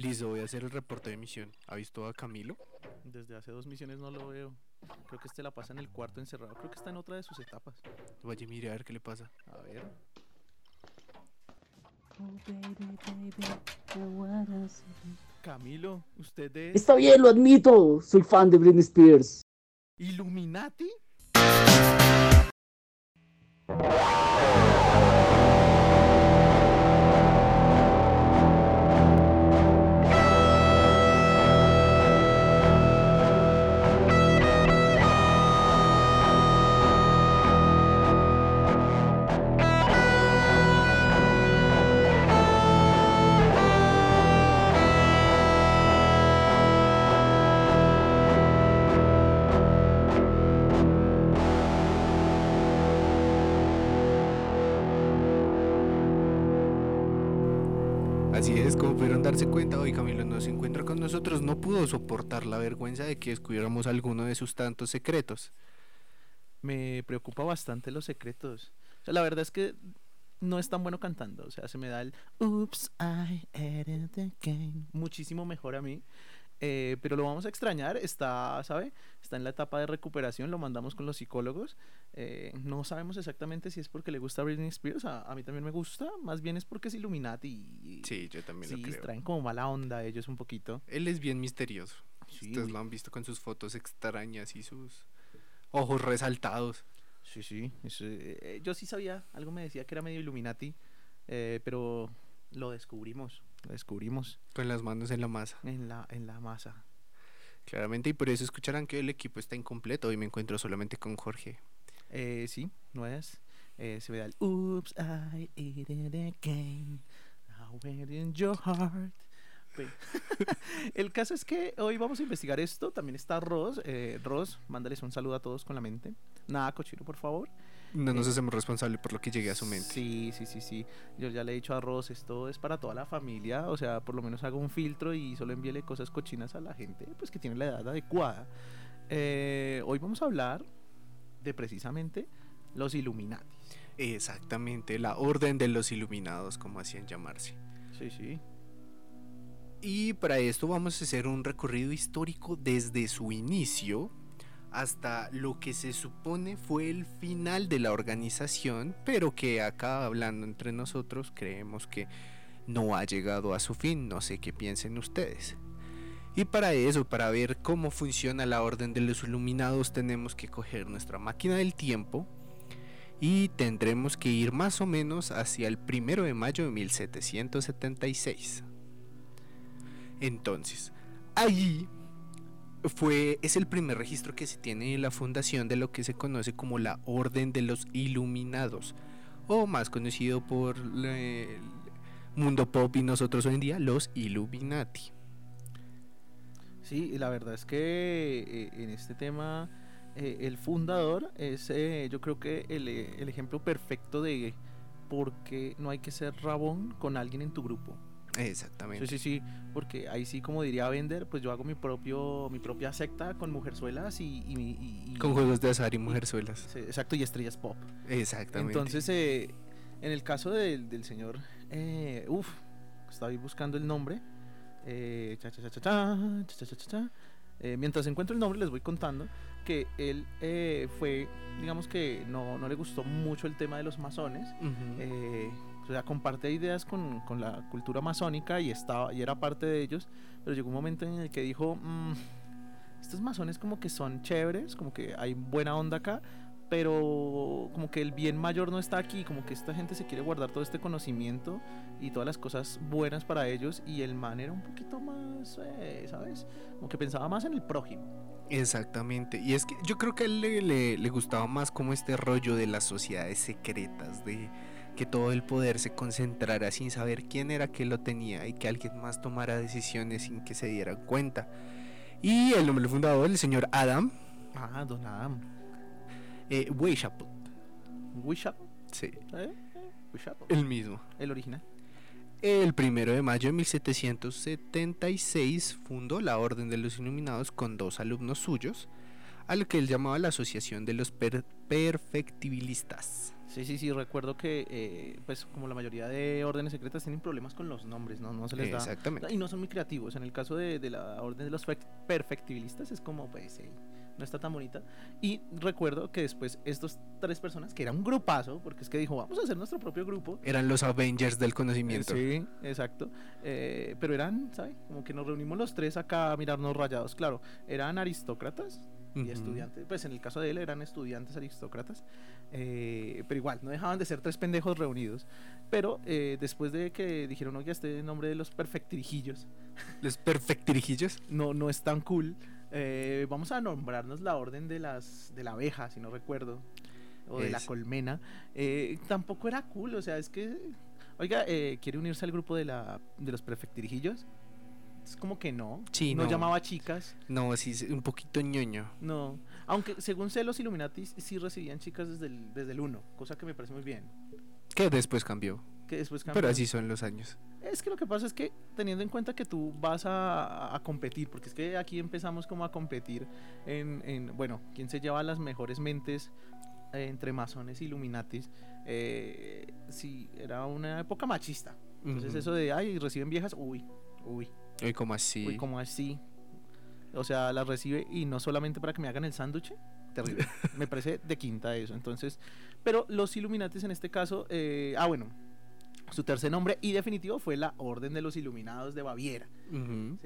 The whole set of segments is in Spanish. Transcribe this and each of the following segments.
Listo, voy a hacer el reporte de misión. ¿Ha visto a Camilo? Desde hace dos misiones no lo veo. Creo que este la pasa en el cuarto encerrado. Creo que está en otra de sus etapas. Vaya, mire a ver qué le pasa. A ver. Camilo, usted es Está bien, lo admito. Soy fan de Britney Spears. Illuminati. Darse cuenta, hoy Camilo no se encuentra con nosotros. No pudo soportar la vergüenza de que descubriéramos alguno de sus tantos secretos. Me preocupa bastante los secretos. O la verdad es que no es tan bueno cantando. O sea, se me da el Oops, I ate it again. Muchísimo mejor a mí. Eh, pero lo vamos a extrañar. Está, ¿sabe? Está en la etapa de recuperación. Lo mandamos con los psicólogos. Eh, no sabemos exactamente si es porque le gusta Britney Spears. A, a mí también me gusta. Más bien es porque es Illuminati. Sí, yo también sí, lo creo. traen como mala onda ellos un poquito. Él es bien misterioso. Sí, Ustedes uy. lo han visto con sus fotos extrañas y sus ojos resaltados. Sí, sí. es, eh, eh, yo sí sabía, algo me decía que era medio Illuminati, eh, pero lo descubrimos, lo descubrimos Con las manos en la masa. en la, en la masa. Claramente, y por eso escucharán que el equipo está incompleto. Hoy me encuentro solamente con Jorge. Eh, sí, no es. eh, se ve el Oops, I ate it again. I went in your heart. El caso es que hoy vamos a investigar esto. También está Ross. Eh, Ross, mándales un saludo a todos con la mente. Nada cochino, por favor. No nos Eh, hacemos responsables por lo que llegue a su mente. Sí, sí, sí, sí. Yo ya le he dicho a Ross, esto es para toda la familia. O sea, por lo menos hago un filtro y solo envíele cosas cochinas a la gente, pues que tiene la edad adecuada. Eh, hoy vamos a hablar de precisamente los Illuminati. Exactamente, la orden de los iluminados, como hacían llamarse. Sí, sí. Y para esto vamos a hacer un recorrido histórico desde su inicio hasta lo que se supone fue el final de la organización, pero que acá hablando entre nosotros creemos que no ha llegado a su fin, no sé qué piensen ustedes. Y para eso, para ver cómo funciona la orden de los iluminados, tenemos que coger nuestra máquina del tiempo y tendremos que ir más o menos hacia el primero de mayo de 1776. Entonces, allí fue es el primer registro que se tiene de la fundación de lo que se conoce como la Orden de los Iluminados, o más conocido por el mundo pop y nosotros hoy en día, los Illuminati. Sí, la verdad es que eh, en este tema eh, el fundador es eh, yo creo que el, eh, el ejemplo perfecto de por qué no hay que ser rabón con alguien en tu grupo. Exactamente. Sí, sí, sí, porque ahí sí, como diría Vender, pues yo hago mi propio mi propia secta con mujerzuelas y... y, y, y con juegos de azar y mujerzuelas. exacto, y estrellas pop. Exactamente. Entonces, eh, en el caso de, del señor... Eh, uf, estaba ahí buscando el nombre. Eh, cha, cha, cha, eh, mientras encuentro el nombre les voy contando que él eh, fue, digamos que no, no, le gustó mucho el tema de los masones. Uh o sea, comparte ideas con, con la cultura masónica y, estaba, y era parte de ellos, pero llegó un momento en el que dijo, "Mm, estos masones como que son chéveres, como que hay buena onda acá, pero como que el bien mayor no está aquí, como que esta gente se quiere guardar todo este conocimiento y todas las cosas buenas para ellos y el man era un poquito más, eh, ¿sabes? Como que pensaba más en el prójimo. Exactamente. Y es que yo creo que a él le, le- le gustaba más como este rollo de las sociedades secretas, de que todo el poder se concentrara sin saber quién era que lo tenía y que alguien más tomara decisiones sin que se dieran cuenta. Y el nombre del fundador, el señor Adam Ah, Don Adam. eh, Weishaupt. Wishap, Sí, ¿eh? Eh, el mismo. el original. El primero de mayo de 1776 fundó la Orden de los Iluminados con dos alumnos suyos, a lo que él llamaba la Asociación de los Per- Perfectibilistas. Sí, sí, sí, recuerdo que, eh, pues, como la mayoría de órdenes secretas tienen problemas con los nombres, ¿no? No se les da. Exactamente. Y no son muy creativos. En el caso de, de la orden de los fec- perfectibilistas, es como, pues, eh, no está tan bonita. Y recuerdo que después, estos tres personas, que era un grupazo, porque es que dijo, vamos a hacer nuestro propio grupo. Eran los Avengers del conocimiento. Sí, exacto. Eh, pero eran, ¿sabes? Como que nos reunimos los tres acá a mirarnos rayados. Claro, eran aristócratas y estudiantes. Pues en el caso de él eran estudiantes aristócratas. eh, pero igual, no dejaban de ser tres pendejos reunidos. Pero eh, después de que dijeron, oye, este nombre de los perfectirijillos Los perfectirijillos. no, no es tan cool. eh, vamos a nombrarnos la orden de las de la abeja, si no recuerdo. O de la Es- colmena. eh, tampoco era cool, o sea, es que. Oiga, eh, ¿quiere unirse al grupo de, la, de los perfectirijillos? Es como que no. Sí, no, no. llamaba chicas. No, sí, un poquito ñoño. No. Aunque según sé, los Illuminatis sí recibían chicas desde el, desde el 1, cosa que me parece muy bien. Que después cambió. Que después Pero cambió. así son los años. Es que lo que pasa es que teniendo en cuenta que tú vas a, a competir, porque es que aquí empezamos como a competir en, en, bueno, quién se lleva las mejores mentes eh, entre masones y illuminatis, eh, sí, era una época machista. Entonces eso de, ay, reciben viejas, uy, uy, Uy, como así. uy, como así. O sea, las recibe y no solamente para que me hagan el sándwich, terrible. me parece de quinta eso. Entonces, pero los Illuminatis en este caso, eh, ah, bueno, su tercer nombre y definitivo fue la Orden de los Iluminados de Baviera.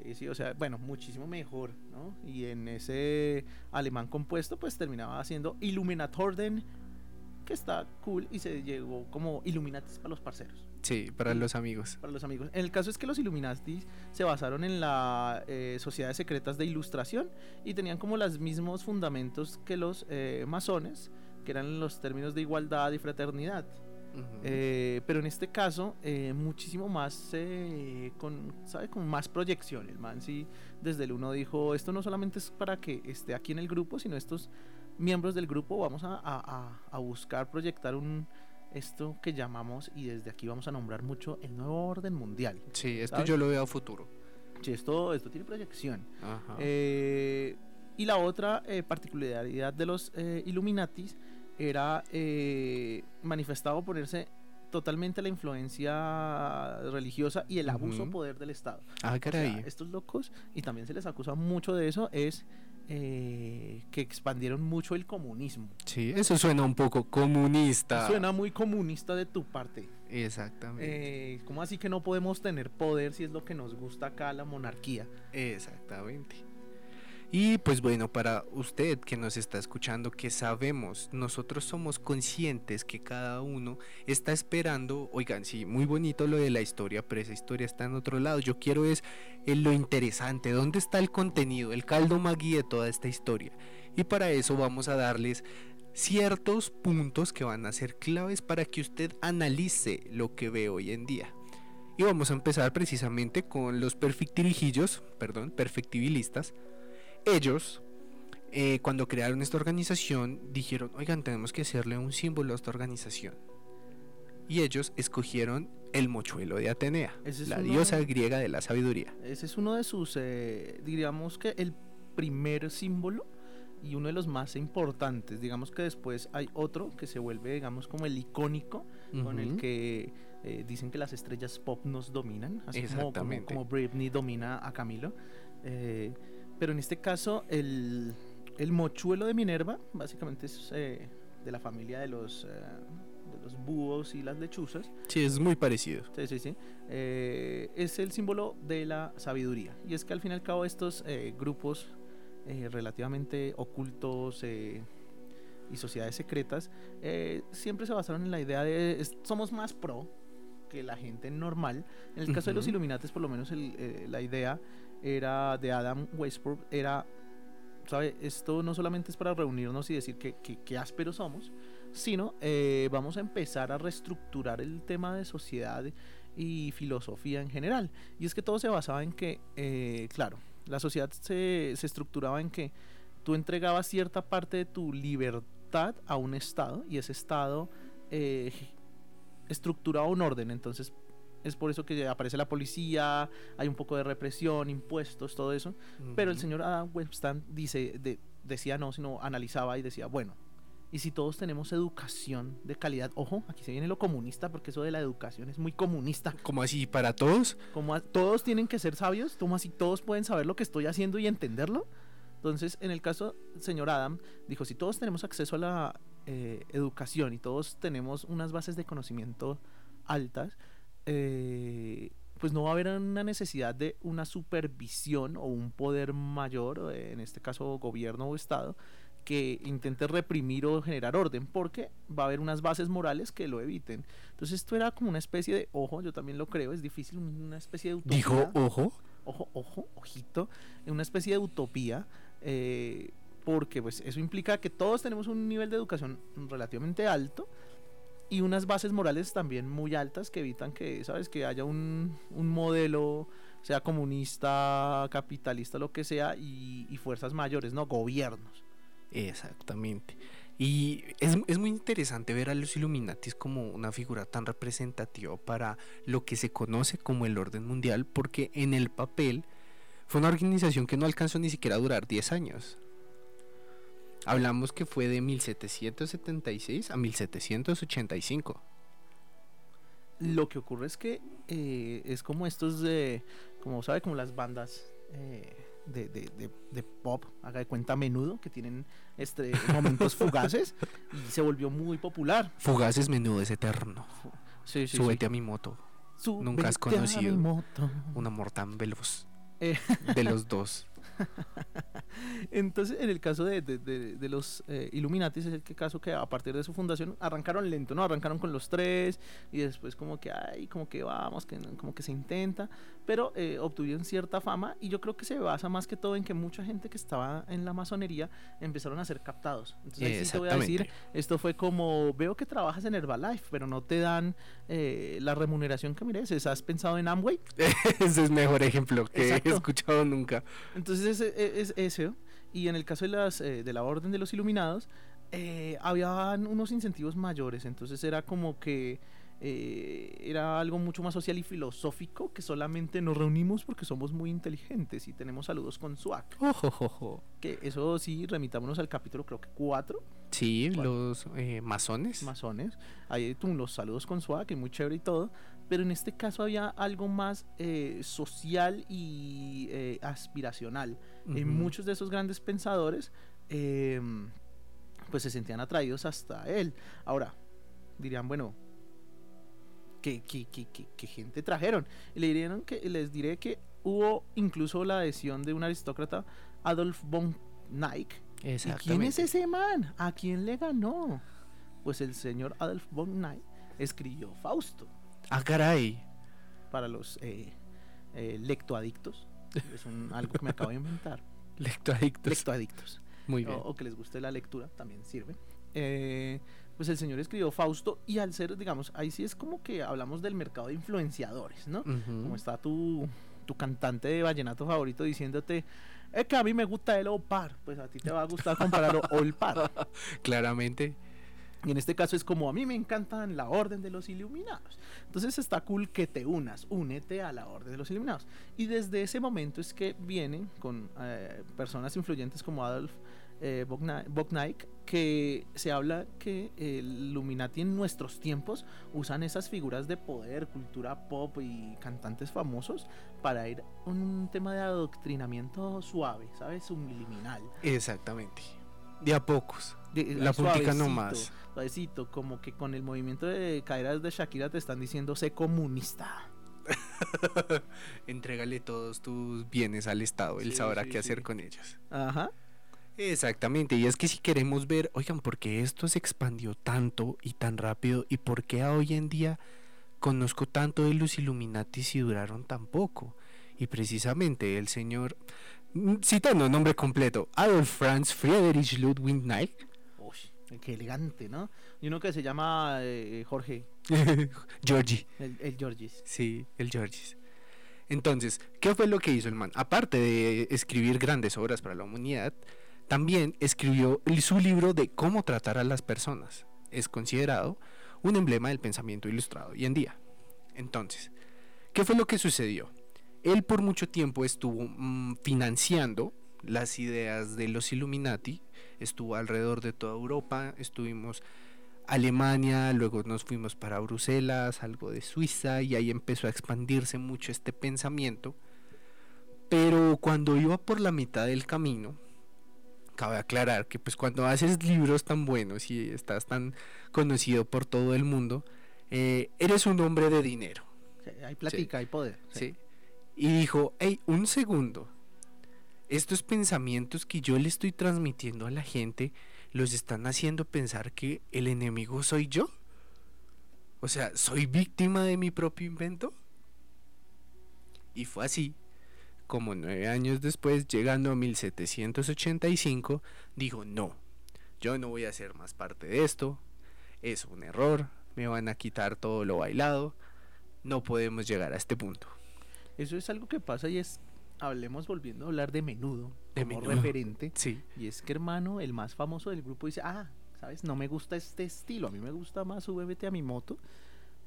Sí, sí, o sea, bueno, muchísimo mejor, ¿no? Y en ese alemán compuesto, pues terminaba siendo Illuminatorden, que está cool y se llegó como Illuminatis para los parceros Sí, para Y- los amigos. para los amigos. En el caso es que los Illuminatis se basaron en las sociedades secretas de ilustración y tenían como los mismos fundamentos que los eh, masones, que eran los términos de igualdad y fraternidad. Eh, pero en este caso, eh, muchísimo más, eh, con, ¿sabe? Con más proyección. El man sí, desde el uno dijo, esto no solamente es para que esté aquí en el grupo, sino estos miembros del grupo vamos a, a- a- a buscar proyectar un esto que llamamos, y desde aquí vamos a nombrar mucho, el nuevo orden mundial. sí, esto ¿sabes? yo lo veo a futuro. Sí, esto, esto tiene proyección. Ajá. Eh, y la otra eh, particularidad de los eh, Illuminatis era eh, manifestado ponerse totalmente la influencia religiosa y el abuso Ujú. poder del Estado. ah, O sea, caray. estos locos, y también se les acusa mucho de eso, es eh, que expandieron mucho el comunismo. Sí, eso suena un poco comunista. Suena muy comunista de tu parte. Exactamente. Eh, ¿Cómo así que no podemos tener poder si es lo que nos gusta acá la monarquía? Exactamente. Y pues bueno, para usted que nos está escuchando, que sabemos, nosotros somos conscientes que cada uno está esperando, oigan, sí, muy bonito lo de la historia, pero esa historia está en otro lado. Yo quiero es en lo interesante, dónde está el contenido, el caldo magui de toda esta historia. Y para eso vamos a darles ciertos puntos que van a ser claves para que usted analice lo que ve hoy en día. Y vamos a empezar precisamente con los perfectirijillos, perdón, perfectibilistas. Ellos, eh, cuando crearon esta organización, dijeron, oigan, tenemos que hacerle un símbolo a esta organización. Y ellos escogieron el mochuelo de Atenea, es la diosa griega de la sabiduría. Ese es uno de sus, eh, diríamos que el primer símbolo y uno de los más importantes. Digamos que después hay otro que se vuelve, digamos, como el icónico, con el que eh, dicen que las estrellas pop nos dominan, así como, como Britney domina a Camilo. Eh, pero en este caso, el, el mochuelo de Minerva, básicamente es eh, de la familia de los, eh, de los búhos y las lechuzas. Sí, es muy parecido. Sí, sí, sí. Eh, es el símbolo de la sabiduría. Y es que al fin y al cabo estos eh, grupos eh, relativamente ocultos y sociedades secretas siempre se basaron en la idea de es- somos más pro que la gente normal. En el caso de los. Illuminates, por lo menos el, la idea era de Adam Weishaupt, era, ¿sabe? Esto no solamente es para reunirnos y decir que, que, que ásperos somos, sino eh, vamos a empezar a reestructurar el tema de sociedad y filosofía en general. Y es que todo se basaba en que, eh, claro, la sociedad se, se estructuraba en que tú entregabas cierta parte de tu libertad a un Estado y ese Estado eh, estructuraba un orden. Entonces es por eso que aparece la policía, hay un poco de represión, impuestos, todo eso. Pero el señor Adam Webstand dice, de- decía no, sino analizaba y decía, bueno, y si todos tenemos educación de calidad, ojo, aquí se viene lo comunista, porque eso de la educación es muy comunista. ¿Cómo así para todos? Como todos tienen que ser sabios, como así todos pueden saber lo que estoy haciendo y entenderlo. Entonces, en el caso, señor Adam dijo, si todos tenemos acceso a la eh, educación y todos tenemos unas bases de conocimiento altas, eh, pues no va a haber una necesidad de una supervisión o un poder mayor, eh, en este caso gobierno o Estado, que intente reprimir o generar orden, porque va a haber unas bases morales que lo eviten. Entonces esto era como una especie de, ojo, yo también lo creo, es difícil, una especie de utopía Dijo, ojo. ojo, ojo, ojito, una especie de utopía, eh, porque pues eso implica que todos tenemos un nivel de educación relativamente alto y unas bases morales también muy altas que evitan que, sabes, que haya un, un modelo, sea comunista, capitalista, lo que sea, y, fuerzas mayores, ¿no? Gobiernos. Exactamente. Y es, es muy interesante ver a los Illuminatis como una figura tan representativa para lo que se conoce como el orden mundial, porque en el papel fue una organización que no alcanzó ni siquiera a durar 10 años. Hablamos que fue de 1776 a 1785. Lo que ocurre es que eh, es como estos de, como sabe, como las bandas eh, de, de- de- de pop, haga de cuenta a menudo, que tienen este, momentos fugaces y se volvió muy popular. Fugaces menudo es eterno. Sí, sí, Súbete a mi moto. sí. nunca has Súbete conocido moto. Un amor tan veloz. Eh. De los dos. Entonces, en el caso de, de- de- de los eh, Illuminatis, es el que caso que a partir de su fundación arrancaron lento, ¿no? Arrancaron con los tres y después como que, ay, como que vamos, que, como que se intenta, pero eh, obtuvieron cierta fama y yo creo que se basa más que todo en que mucha gente que estaba en la masonería empezaron a ser captados. Entonces, ahí sí te voy a decir, esto fue como, veo que trabajas en Herbalife, pero no te dan eh, la remuneración que mereces. ¿Has pensado en Amway? Ese es mejor ejemplo que Exacto. he escuchado nunca. Entonces es, es, eso. Y en el caso de, las, eh, de la Orden de los Iluminados, eh, habían unos incentivos mayores. Entonces era como que eh, era algo mucho más social y filosófico que solamente nos reunimos porque somos muy inteligentes y tenemos saludos con SWAC. Ojo, ojo, ojo. Que eso sí, remitámonos al capítulo creo que 4, Sí, los eh, masones. masones. Ahí tú, los saludos con SWAC y muy chévere y todo. Pero en este caso había algo más eh, social y eh, aspiracional. Ujú. muchos de esos grandes pensadores, eh, pues se sentían atraídos hasta él. Ahora, dirían, bueno, ¿qué, qué, qué- qué- gente trajeron? Y le dirían que, les diré que hubo incluso la adhesión de un aristócrata, Adolf von Neik. ¿Y quién es ese man? ¿A quién le ganó? Pues el señor Adolf von Neik escribió Fausto Ah, caray. para los eh, eh, lectoadictos. Es un, algo que me acabo de inventar. Lectoadictos. Lectoadictos. Muy bien. o, o que les guste la lectura, también sirve. Eh, pues el señor escribió Fausto y al ser, digamos, ahí sí es como que hablamos del mercado de influenciadores, ¿no? Como está tu, tu cantante de vallenato favorito diciéndote, es que a mí me gusta el Opar, pues a ti te va a gustar compararlo Olpar. Claramente. Y en este caso es como a mí me encantan la orden de los iluminados. Entonces está cool que te unas, únete a la orden de los iluminados. Y desde ese momento es que vienen con eh, personas influyentes como Adolf eh, que se habla que el Illuminati en nuestros tiempos usan esas figuras de poder, cultura pop y cantantes famosos para ir a un tema de adoctrinamiento suave, ¿sabes? Subliminal. Exactamente. De a pocos. De- La puntica nomás. Suavecito, como que con el movimiento de caderas de Shakira te están diciendo sé comunista. Entrégale todos tus bienes al Estado. Él Sí, sabrá sí, qué hacer con ellos. Ajá. Exactamente. Y es que si queremos ver, oigan, ¿por qué esto se expandió tanto y tan rápido? ¿Y por qué hoy en día conozco tanto de los Illuminati si duraron tan poco? Y precisamente el señor, citando nombre completo, Adolf Franz Friedrich Ludwig Neich, Uy, qué elegante, ¿no? Y uno que se llama eh, Jorge, Georgie. el, el Georgis. Sí, el Georges. Entonces, ¿qué fue lo que hizo el man? Aparte de escribir grandes obras para la humanidad, también escribió su libro de cómo tratar a las personas. Es considerado un emblema del pensamiento ilustrado hoy en día. Entonces, ¿qué fue lo que sucedió? Él por mucho tiempo estuvo mm, financiando las ideas de los Illuminati estuvo alrededor de toda Europa, estuvimos Alemania, luego nos fuimos para Bruselas, algo de Suiza y ahí empezó a expandirse mucho este pensamiento. Pero cuando iba por la mitad del camino, cabe aclarar que pues cuando haces libros tan buenos y estás tan conocido por todo el mundo, eh, eres un hombre de dinero. Sí, hay platica, hay poder. ¿sí? Y dijo, hey, un segundo, estos pensamientos que yo le estoy transmitiendo a la gente los están haciendo pensar que el enemigo soy yo. O sea, ¿soy víctima de mi propio invento? Y fue así, como nueve años después, llegando a 1785, dijo, no, yo no voy a ser más parte de esto, es un error, me van a quitar todo lo bailado, no podemos llegar a este punto. Eso es algo que pasa y es, hablemos volviendo a hablar de menudo, De como Menudo. referente. Sí. Y es que hermano, el más famoso del grupo dice, ah, ¿sabes? No me gusta este estilo, a mí me gusta más súbete a mi moto,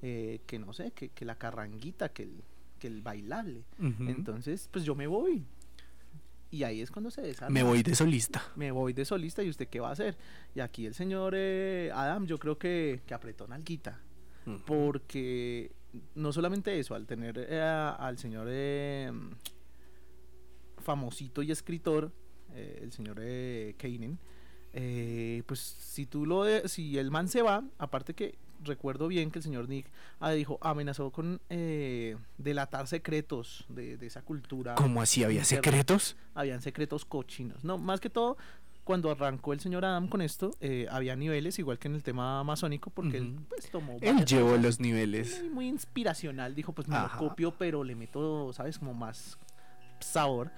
eh, que no sé, que, que la carranguita, que el, que el bailable. Entonces, pues yo me voy. Y ahí es cuando se desarma. me voy de solista. Me voy de solista y usted qué va a hacer. Y aquí el señor eh, Adam, yo creo que, que apretó nalguita. Porque no solamente eso, al tener eh, al señor eh, famosito y escritor, eh, el señor eh, Kainen, eh, pues si tú lo de- si el man se va, aparte que recuerdo bien que el señor Nick ah, dijo, amenazó con eh, delatar secretos de, de esa cultura. ¿Cómo así? ¿Había secretos? Habían secretos cochinos. No, más que todo, cuando arrancó el señor Adam con esto, eh, había niveles, igual que en el tema masónico, porque él pues tomó Él llevó cosas los niveles. muy, muy inspiracional. Dijo, pues me Ajá. lo copio, pero le meto, ¿sabes? Como más sabor.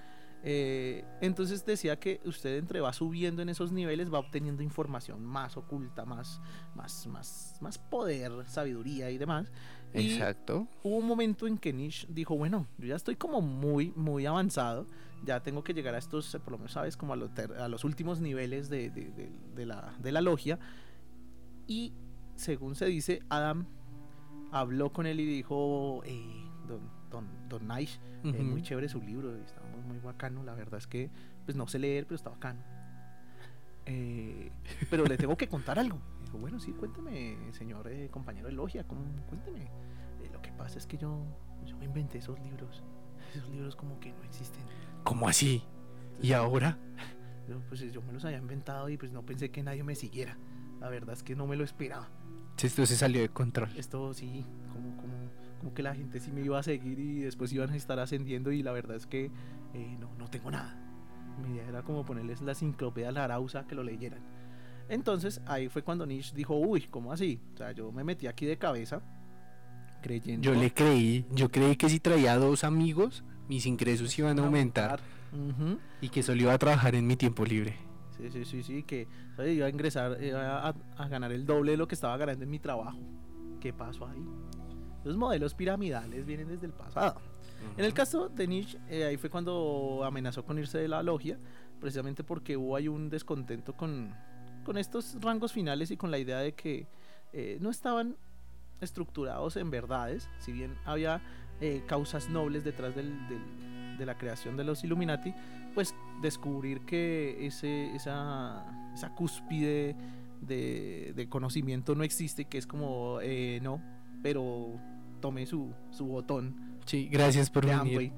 Eh, entonces decía que usted entre va subiendo en esos niveles, va obteniendo información más oculta, más, más, más, más poder, sabiduría y demás. Y Exacto. hubo un momento en que Nish dijo, bueno, yo ya estoy como muy, muy avanzado, ya tengo que llegar a estos, eh, por lo menos, ¿sabes? Como a, lo ter- a los últimos niveles de, de- de- de la, de la logia. Y según se dice, Adam habló con él y dijo, eh, don, don, don Nish, eh, Ujú. muy chévere su libro, está muy, muy bacano, la verdad es que, pues no sé leer, pero está bacano. Eh, pero le tengo que contar algo. Dijo, bueno, sí, cuénteme, señor eh, compañero de logia, ¿cómo- cuénteme. Eh, lo que pasa es que yo, yo me inventé esos libros. Esos libros como que no existen. ¿Cómo así? ¿Y ahora? Pues yo me los había inventado y pues no pensé que nadie me siguiera. La verdad es que no me lo esperaba. Esto se salió de control. Esto sí, como, como, como que la gente sí me iba a seguir y después iban a estar ascendiendo y la verdad es que eh, no, no tengo nada. Mi idea era como ponerles la enciclopedia Larausa que lo leyeran. Entonces ahí fue cuando Nish dijo, uy, ¿cómo así? O sea, yo me metí aquí de cabeza creyendo... Yo le creí, yo creí que si traía dos amigos, mis ingresos iban a aumentar y que solo iba a trabajar en mi tiempo libre. Sí, sí, sí, sí, que iba a ingresar, iba a, a ganar el doble de lo que estaba ganando en mi trabajo. ¿Qué pasó ahí? Los modelos piramidales vienen desde el pasado. En el caso de Nietzsche, eh, ahí fue cuando amenazó con irse de la logia, precisamente porque hubo ahí un descontento con, con estos rangos finales y con la idea de que eh, no estaban estructurados en verdades, si bien había eh, causas nobles detrás del- del- de la creación de los Illuminati, pues descubrir que ese, esa, esa cúspide de, de conocimiento no existe, que es como, eh, no, pero tome su, su botón Sí, gracias por venir. Amway.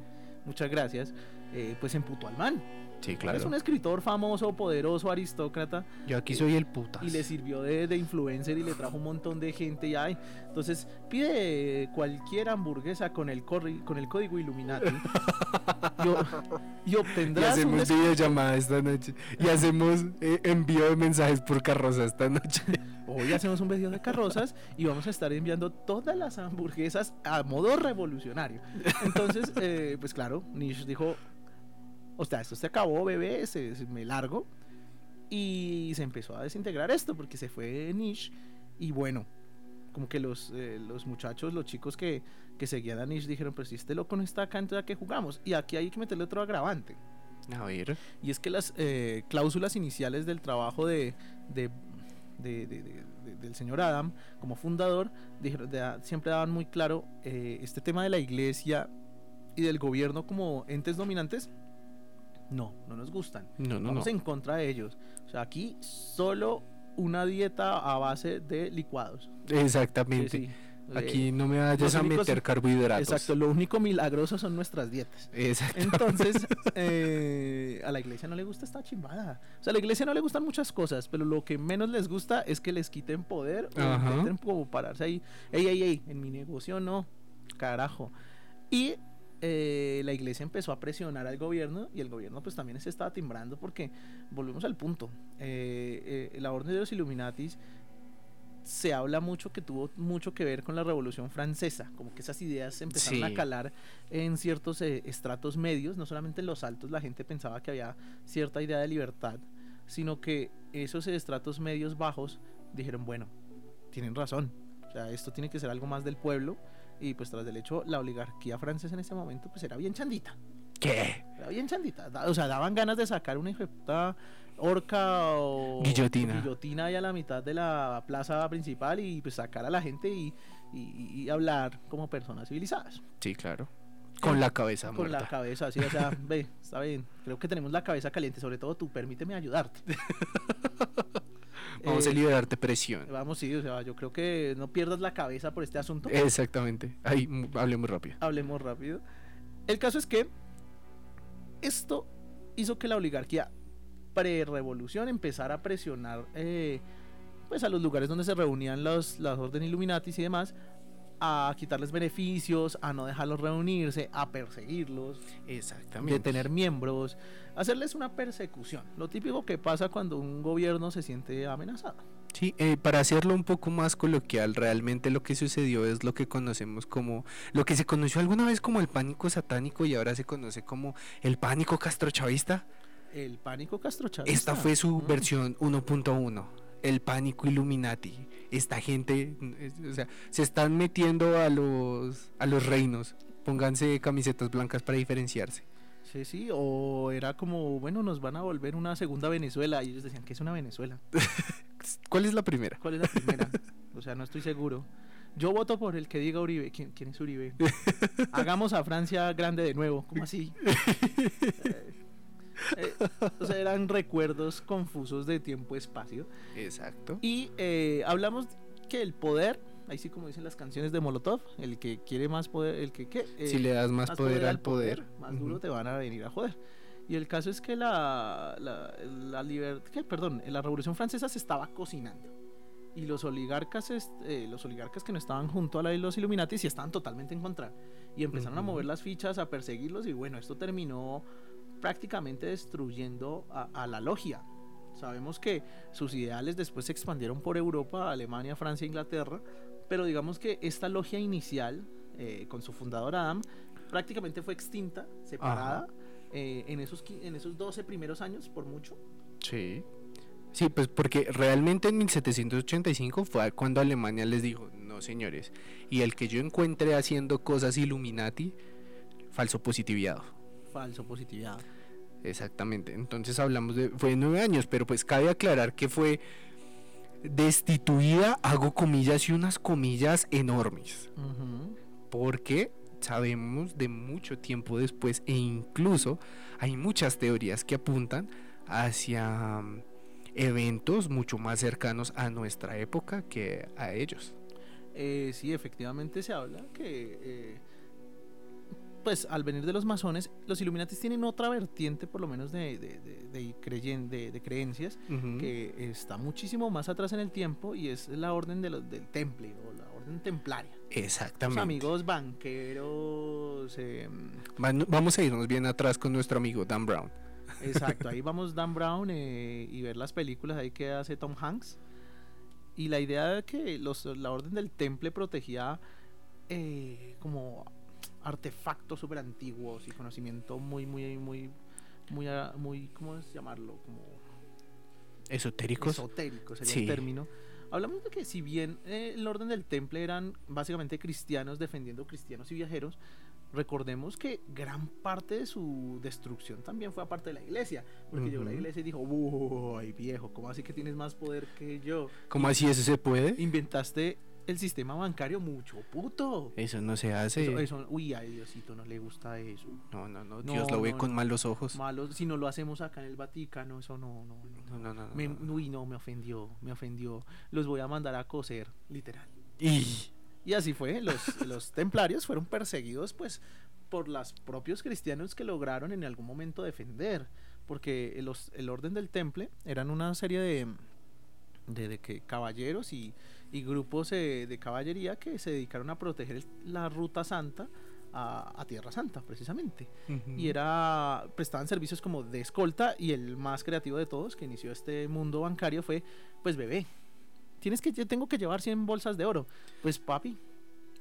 Muchas gracias. Eh, pues emputó al man. Sí, Es un escritor famoso, poderoso, aristócrata Yo aquí soy el putas. y le sirvió de, de influencer y le trajo un montón de gente y ay, entonces pide cualquier hamburguesa con el corri- con el código Illuminati y, y Y obtendrás un hacemos des- videollamada esta noche. Y hacemos eh, envío de mensajes por carroza esta noche. Hoy hacemos un video de carrozas y vamos a estar enviando todas las hamburguesas a modo revolucionario. Entonces, eh, pues claro, Nish dijo, o sea, esto se acabó, bebé, se, se- me largo. Y se empezó a desintegrar esto porque se fue Nish. Y bueno, como que los, eh, los muchachos, los chicos que, que seguían a Nish dijeron, pero si este loco no está acá, entonces ¿a qué jugamos? Y aquí hay que meterle otro agravante. A ver. Y es que las eh, cláusulas iniciales del trabajo de, de- de- de- de- de- del señor Adam como fundador dijeron- siempre daban muy claro eh, este tema de la iglesia y del gobierno como entes dominantes No, no nos gustan. No, no, Vamos no. en contra de ellos. O sea, aquí solo una dieta a base de licuados. Exactamente. sí. Aquí Eh, no me vayas a meter carbohidratos. Exacto, lo único milagroso son nuestras dietas. Exacto. Entonces, eh, a la iglesia no le gusta esta chimbada. O sea, a la iglesia no le gustan muchas cosas, pero lo que menos les gusta es que les quiten poder o intenten como pararse ahí. Ey, ey, ey, en mi negocio no. Carajo. Y eh, la iglesia empezó a presionar al gobierno y el gobierno pues también se estaba timbrando porque volvemos al punto. Eh, eh, la orden de los Illuminatis se habla mucho que tuvo mucho que ver con la Revolución Francesa, como que esas ideas se empezaron Sí. a calar en ciertos eh, estratos medios, no solamente en los altos la gente pensaba que había cierta idea de libertad, sino que esos estratos medios bajos dijeron, bueno, tienen razón, o sea, esto tiene que ser algo más del pueblo y pues tras del hecho la oligarquía francesa en ese momento pues era bien chandita, ¿Qué? era bien chandita, o sea, daban ganas de sacar una ejecuta horca o Guillotina. guillotina ahí a la mitad de la plaza principal y pues sacar a la gente y, y- y hablar como personas civilizadas. Sí, claro. Con la cabeza Con muerta. la cabeza así, o sea, ve, está bien. Creo que tenemos la cabeza caliente, sobre todo tú, permíteme ayudarte. Vamos a Eh, liberarte presión. Vamos, sí, o sea, yo creo que no pierdas la cabeza por este asunto. Exactamente. Ahí, mu- hablemos rápido. Hablemos rápido. El caso es que esto hizo que la oligarquía pre-revolución empezara a presionar eh, pues a los lugares donde se reunían los, las órdenes Illuminatis y demás a quitarles beneficios, a no dejarlos reunirse, a perseguirlos, Exactamente. de tener miembros, hacerles una persecución. Lo típico que pasa cuando un gobierno se siente amenazado. Sí, eh, para hacerlo un poco más coloquial, realmente lo que sucedió es lo que conocemos como, lo que se conoció alguna vez como el pánico satánico y ahora se conoce como el pánico castrochavista. El pánico castrochavista. Esta fue su Mm. versión 1.1, el pánico Illuminati. Esta gente, o sea, se están metiendo a los, a los reinos. Pónganse camisetas blancas para diferenciarse. Sí, sí, o era como, bueno, nos van a volver una segunda Venezuela. Y ellos decían, ¿qué es una Venezuela? ¿Cuál es la primera? ¿Cuál es la primera? o sea, no estoy seguro. Yo voto por el que diga Uribe. ¿Quién, quién es Uribe? Hagamos a Francia grande de nuevo. ¿Cómo así? Eh, eh, o sea, eran recuerdos confusos de tiempo-espacio. Exacto. Y eh, hablamos que el poder, ahí sí como dicen las canciones de Molotov, el que quiere más poder, el que qué. si Eh, le das más, poder, al poder, más duro ujú, te van a venir a joder. Y el caso es que la, la, la liber- ¿qué? perdón, la Revolución Francesa se estaba cocinando. Y los oligarcas, eh, los oligarcas que no estaban junto a la de los Illuminati sí estaban totalmente en contra. Y empezaron a Ujú. mover las fichas, a perseguirlos. Y bueno, esto terminó prácticamente destruyendo a, a la logia. Sabemos que sus ideales después se expandieron por Europa, Alemania, Francia, Inglaterra. Pero digamos que esta logia inicial, eh, con su fundador Adam, prácticamente fue extinta, separada, eh, en, esos, en esos 12 primeros años, por mucho. Sí. Sí, pues porque realmente en 1785 fue cuando Alemania les dijo, no señores, y el que yo encuentre haciendo cosas Illuminati, falso positiviado. Falso positividad. Exactamente. Entonces hablamos de, fue nueve años, pero pues cabe aclarar que fue destituida, hago comillas y unas comillas enormes, porque sabemos de mucho tiempo después e incluso hay muchas teorías que apuntan hacia mm, eventos mucho más cercanos a nuestra época que a ellos. Eh, sí, efectivamente se habla que, eh, pues al venir de los masones, los Illuminatis tienen otra vertiente, por lo menos de, de, de- creyen- creencias, que está muchísimo más atrás en el tiempo y es la orden de los, del temple o la orden templaria. Los Exactamente. amigos banqueros, em, Van- Vamos a irnos bien atrás con nuestro amigo Dan Brown. Exacto, ahí vamos Dan Brown eh, y ver las películas ahí que hace Tom Hanks. Y la idea de que los, la orden del temple protegía eh, como artefactos súper antiguos y conocimiento muy, muy, muy, muy, ah, muy, ¿cómo es llamarlo? Como Esotéricos. esotérico sería Sí. el término. Hablamos de que si bien eh, el orden del temple eran básicamente cristianos defendiendo cristianos y viajeros, recordemos que gran parte de su destrucción también fue aparte de la iglesia, porque llegó la iglesia y dijo, uy viejo, ¿cómo así que tienes más poder que yo? ¿Cómo así eso se puede? Inventaste el sistema bancario mucho puto. Eso no se hace. Eso, eso- uy, a Diosito no le gusta eso. No, no, no. No, Dios lo ve no, con no. malos ojos. Malo, si no lo hacemos acá en el Vaticano, eso no, no, no. No, no, Me- uy, no, me ofendió, me ofendió. Los voy a mandar a coser, literal. Y Y así fue, los, los templarios fueron perseguidos pues por los propios cristianos que lograron en algún momento defender, porque los, el orden del temple eran una serie de, de, de que caballeros y, y grupos eh, de caballería que se dedicaron a proteger el- la ruta santa a, a Tierra Santa precisamente. Y era prestaban servicios como de escolta y el más creativo de todos que inició este mundo bancario fue pues bebé. Tienes que yo tengo que llevar 100 bolsas de oro. Pues papi,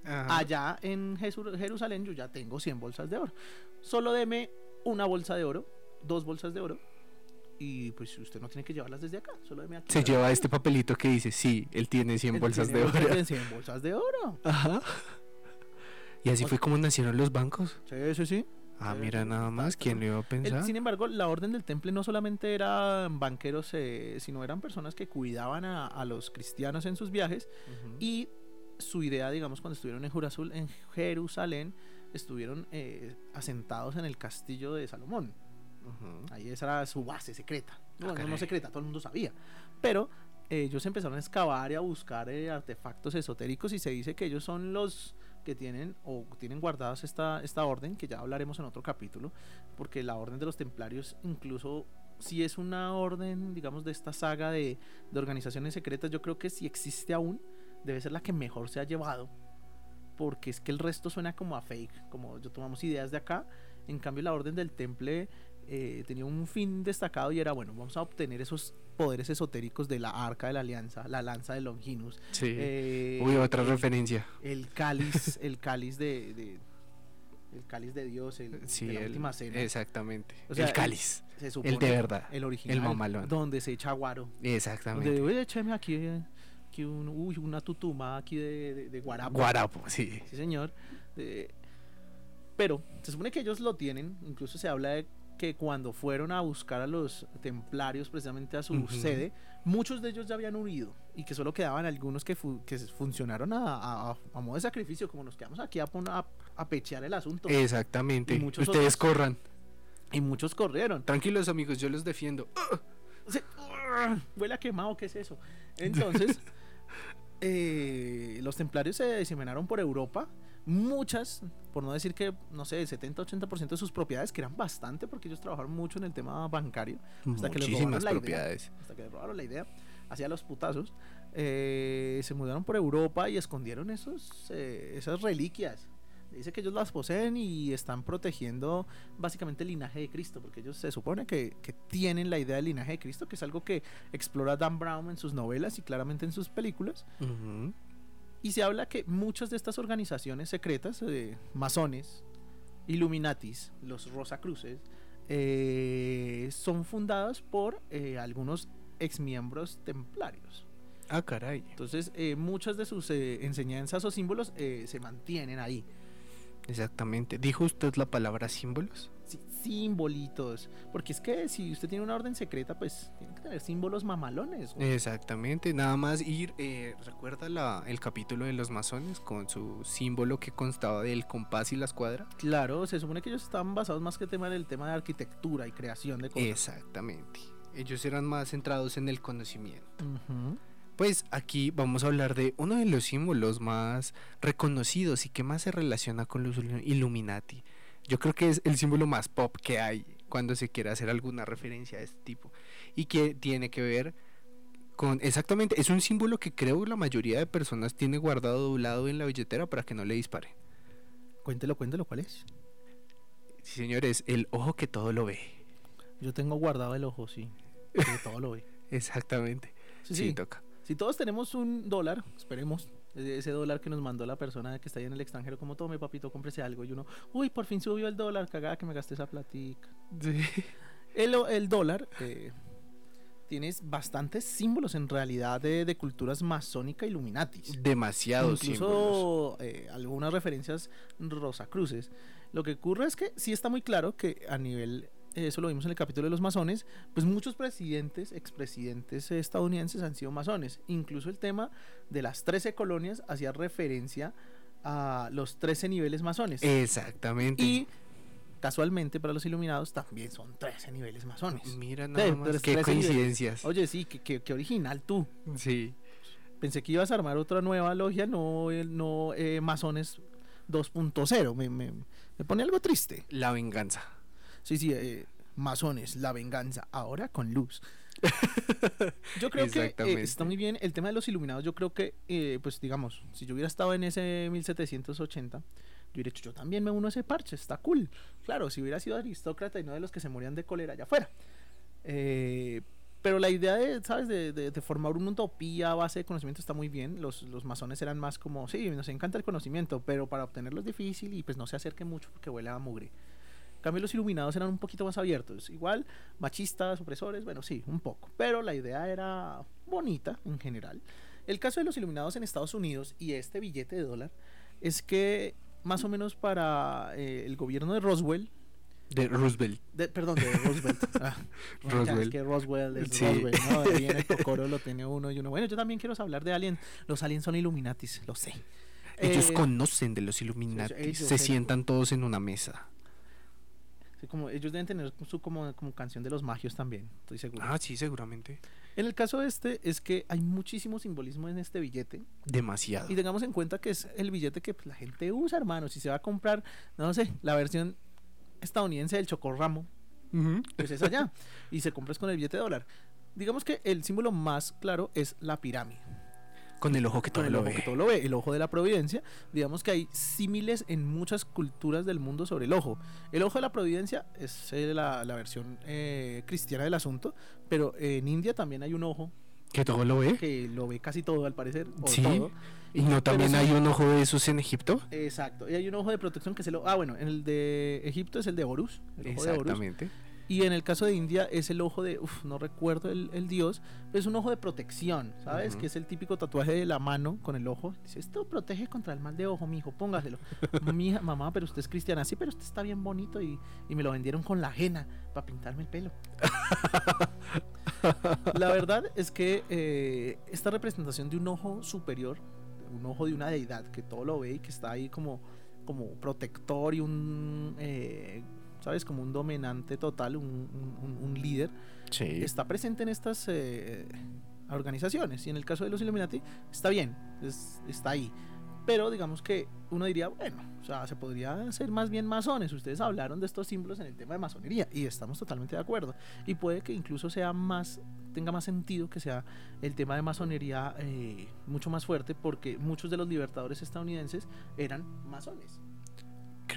Ajá. allá en Jerusalén yo ya tengo 100 bolsas de oro. Solo deme una bolsa de oro, dos bolsas de oro y pues usted no tiene que llevarlas desde acá, solo deme aquí. Se lleva este papelito que dice, sí, él tiene 100 Él bolsas de oro. bolsas de 100 bolsas de oro. Ajá. Y así fue como nacieron los bancos. Sí, sí, sí. Ah, Sí, mira nada más, ¿quién lo iba a El- pensar? sin embargo, la orden del temple no solamente eran banqueros, eh, sino eran personas que cuidaban a, a los cristianos en sus viajes y su idea, digamos, cuando estuvieron en, Jurasul- en Jerusalén, estuvieron eh, asentados en el castillo de Salomón. Ujú. Ahí esa era su base secreta. Bueno, no, caray. secreta, todo el mundo sabía. Pero eh, ellos empezaron a excavar y a buscar eh, artefactos esotéricos y se dice que ellos son los que tienen o tienen guardadas esta, esta orden, que ya hablaremos en otro capítulo, porque la orden de los templarios incluso si es una orden, digamos, de esta saga de, de organizaciones secretas, yo creo que si existe aún, debe ser la que mejor se ha llevado, porque es que el resto suena como a fake, como yo tomamos ideas de acá, en cambio la orden del temple eh, tenía un fin destacado y era, bueno, vamos a obtener esos poderes esotéricos de la arca de la alianza, la lanza de Longinus, Sí. eh, Uy, otra el- referencia. el cáliz, el cáliz de, de- el cáliz de Dios, el, Sí, de la el- última cena. exactamente. O sea, el el- cáliz. se El, supone de verdad. el original, mamalón. donde se echa guaro. Exactamente. Donde, oye, écheme aquí, eh, aquí un- uy, una tutuma aquí de, de, de guarapo. Guarapo, sí. Sí, señor. Eh, pero se supone que ellos lo tienen. Incluso se habla de que cuando fueron a buscar a los templarios precisamente a su sede, muchos de ellos ya habían huido y que solo quedaban algunos que, fu- que funcionaron a, a- a modo de sacrificio, como nos quedamos aquí a, a, a pechear el asunto. Exactamente. Y Ustedes otros. corran. Y muchos corrieron. Tranquilos amigos, yo los defiendo. Se- Huele a quemado, ¿qué es eso? Entonces, eh, los templarios se diseminaron por Europa. Muchas, por no decir que, no sé, el 70-80% de sus propiedades, que eran bastante, porque ellos trabajaron mucho en el tema bancario, Hasta que les robaron la idea. hasta que les robaron la idea, hacia los putazos, eh, se mudaron por Europa y escondieron esos, eh, esas reliquias. Dice que ellos las poseen y están protegiendo básicamente el linaje de Cristo, porque ellos se supone que, que tienen la idea del linaje de Cristo, que es algo que explora Dan Brown en sus novelas y claramente en sus películas. Ujú. Y se habla que muchas de estas organizaciones secretas, eh, masones, Illuminatis, los Rosacruces, eh, son fundadas por eh, algunos exmiembros templarios. Ah, caray. Entonces, eh, muchas de sus eh, enseñanzas o símbolos eh, se mantienen ahí. Exactamente. ¿Dijo usted la palabra símbolos? Sí, simbolitos. Porque es que si usted tiene una orden secreta, pues tiene que tener símbolos mamalones. güey. Exactamente. Nada más ir. eh, ¿Recuerda la, el capítulo de los masones con su símbolo que constaba del compás y la escuadra? Claro, se supone que ellos estaban basados más que tema en el tema de arquitectura y creación de cosas. Exactamente. Ellos eran más centrados en el conocimiento. Ujú. Pues aquí vamos a hablar de uno de los símbolos más reconocidos y que más se relaciona con los Illuminati. Yo creo que es el símbolo más pop que hay cuando se quiere hacer alguna referencia a este tipo. Y que tiene que ver con... Exactamente, es un símbolo que creo la mayoría de personas tiene guardado doblado en la billetera para que no le dispare. Cuéntelo, cuéntelo, ¿cuál es? Sí, señores, el ojo que todo lo ve. Yo tengo guardado el ojo, sí. Que todo lo ve. Exactamente. Sí, Sí, sí. toca. Si todos tenemos un dólar, esperemos, ese ese dólar que nos mandó la persona que está ahí en el extranjero, como tome papito, cómprese algo. Y uno, uy, por fin subió el dólar, cagada que me gasté esa platica. El, el dólar eh, tienes bastantes símbolos en realidad de, de culturas masónica iluminatis. Demasiados símbolos. Incluso eh, algunas referencias rosacruces. Lo que ocurre es que sí está muy claro que a nivel eso lo vimos en el capítulo de los masones, pues muchos presidentes, expresidentes estadounidenses han sido masones. Incluso el tema de las 13 colonias hacía referencia a los 13 niveles masones. Exactamente. Y casualmente para los iluminados también son 13 niveles masones. Mira nada más, qué 13 niveles. coincidencias. Oye, sí, qué, qué- qué original tú. Sí. Pensé que ibas a armar otra nueva logia, no, eh, no eh, masones 2.0. Me, me, me pone algo triste. La venganza. Sí, sí, eh, masones, la venganza, ahora con luz. yo creo que eh, está muy bien el tema de los iluminados. Yo creo que, eh, pues digamos, si yo hubiera estado en ese 1780, yo hubiera dicho, yo también me uno a ese parche, está cool. Claro, si hubiera sido aristócrata y no de los que se morían de cólera allá afuera. Eh, pero la idea de, ¿sabes? De, de- de formar una utopía a base de conocimiento está muy bien. Los, los masones eran más como, sí, nos encanta el conocimiento, pero para obtenerlo es difícil y pues no se acerque mucho porque huele a mugre. En cambio, los iluminados eran un poquito más abiertos. Igual, machistas, opresores, bueno, sí, un poco. Pero la idea era bonita en general. El caso de los iluminados en Estados Unidos y este billete de dólar es que más o menos para eh, el gobierno de Roswell, De Roosevelt. de- perdón, de Roosevelt. Ah, bueno, Roswell. Es que Roswell es Sí. Roswell, ¿no? Ahí en el Tocoro lo tiene uno y uno. Bueno, yo también quiero hablar de aliens. Los aliens son Illuminatis, lo sé. Ellos Eh, conocen de los Illuminati. ellos, se sientan todos en una mesa. Sí, como, ellos deben tener su como, como canción de los magios también, estoy seguro. Ah, sí, seguramente. En el caso este es que hay muchísimo simbolismo en este billete Demasiado. y tengamos en cuenta que es el billete que pues, la gente usa, hermano. Si se va a comprar, no sé, la versión estadounidense del chocorramo, pues es allá y se compra es con el billete de dólar. Digamos que el símbolo más claro es la pirámide. Con el ojo que todo con el lo ojo ve. que todo lo ve, el ojo de la providencia. Digamos que hay símiles en muchas culturas del mundo sobre el ojo. El ojo de la providencia es eh, la, la versión eh, cristiana del asunto, pero en India también hay un ojo Que todo lo ve. que lo ve casi todo al parecer, o Sí. todo. Y no también hay un ojo de esos en Egipto. Exacto, y hay un ojo de protección que se lo... Ah, bueno, en el de Egipto es el de Horus, el ojo de Horus. Y en el caso de India es el ojo de, uf, no recuerdo el, el dios, pero es un ojo de protección, ¿sabes? Que es el típico tatuaje de la mano con el ojo. Dice, esto protege contra el mal de ojo, mijo, póngaselo. Mija, mamá, pero usted es cristiana, sí, pero usted está bien bonito y, y me lo vendieron con la ajena para pintarme el pelo. la verdad es que eh, esta representación de un ojo superior, un ojo de una deidad que todo lo ve y que está ahí como, como protector y un... eh, ¿Sabes? Como un dominante total, un, un- un- líder, Sí. está presente en estas eh, organizaciones. Y en el caso de los Illuminati, está bien, es- está ahí. Pero digamos que uno diría, bueno, o sea, se podría ser más bien masones. Ustedes hablaron de estos símbolos en el tema de masonería y estamos totalmente de acuerdo. Y puede que incluso sea más, tenga más sentido que sea el tema de masonería eh, mucho más fuerte porque muchos de los libertadores estadounidenses eran masones.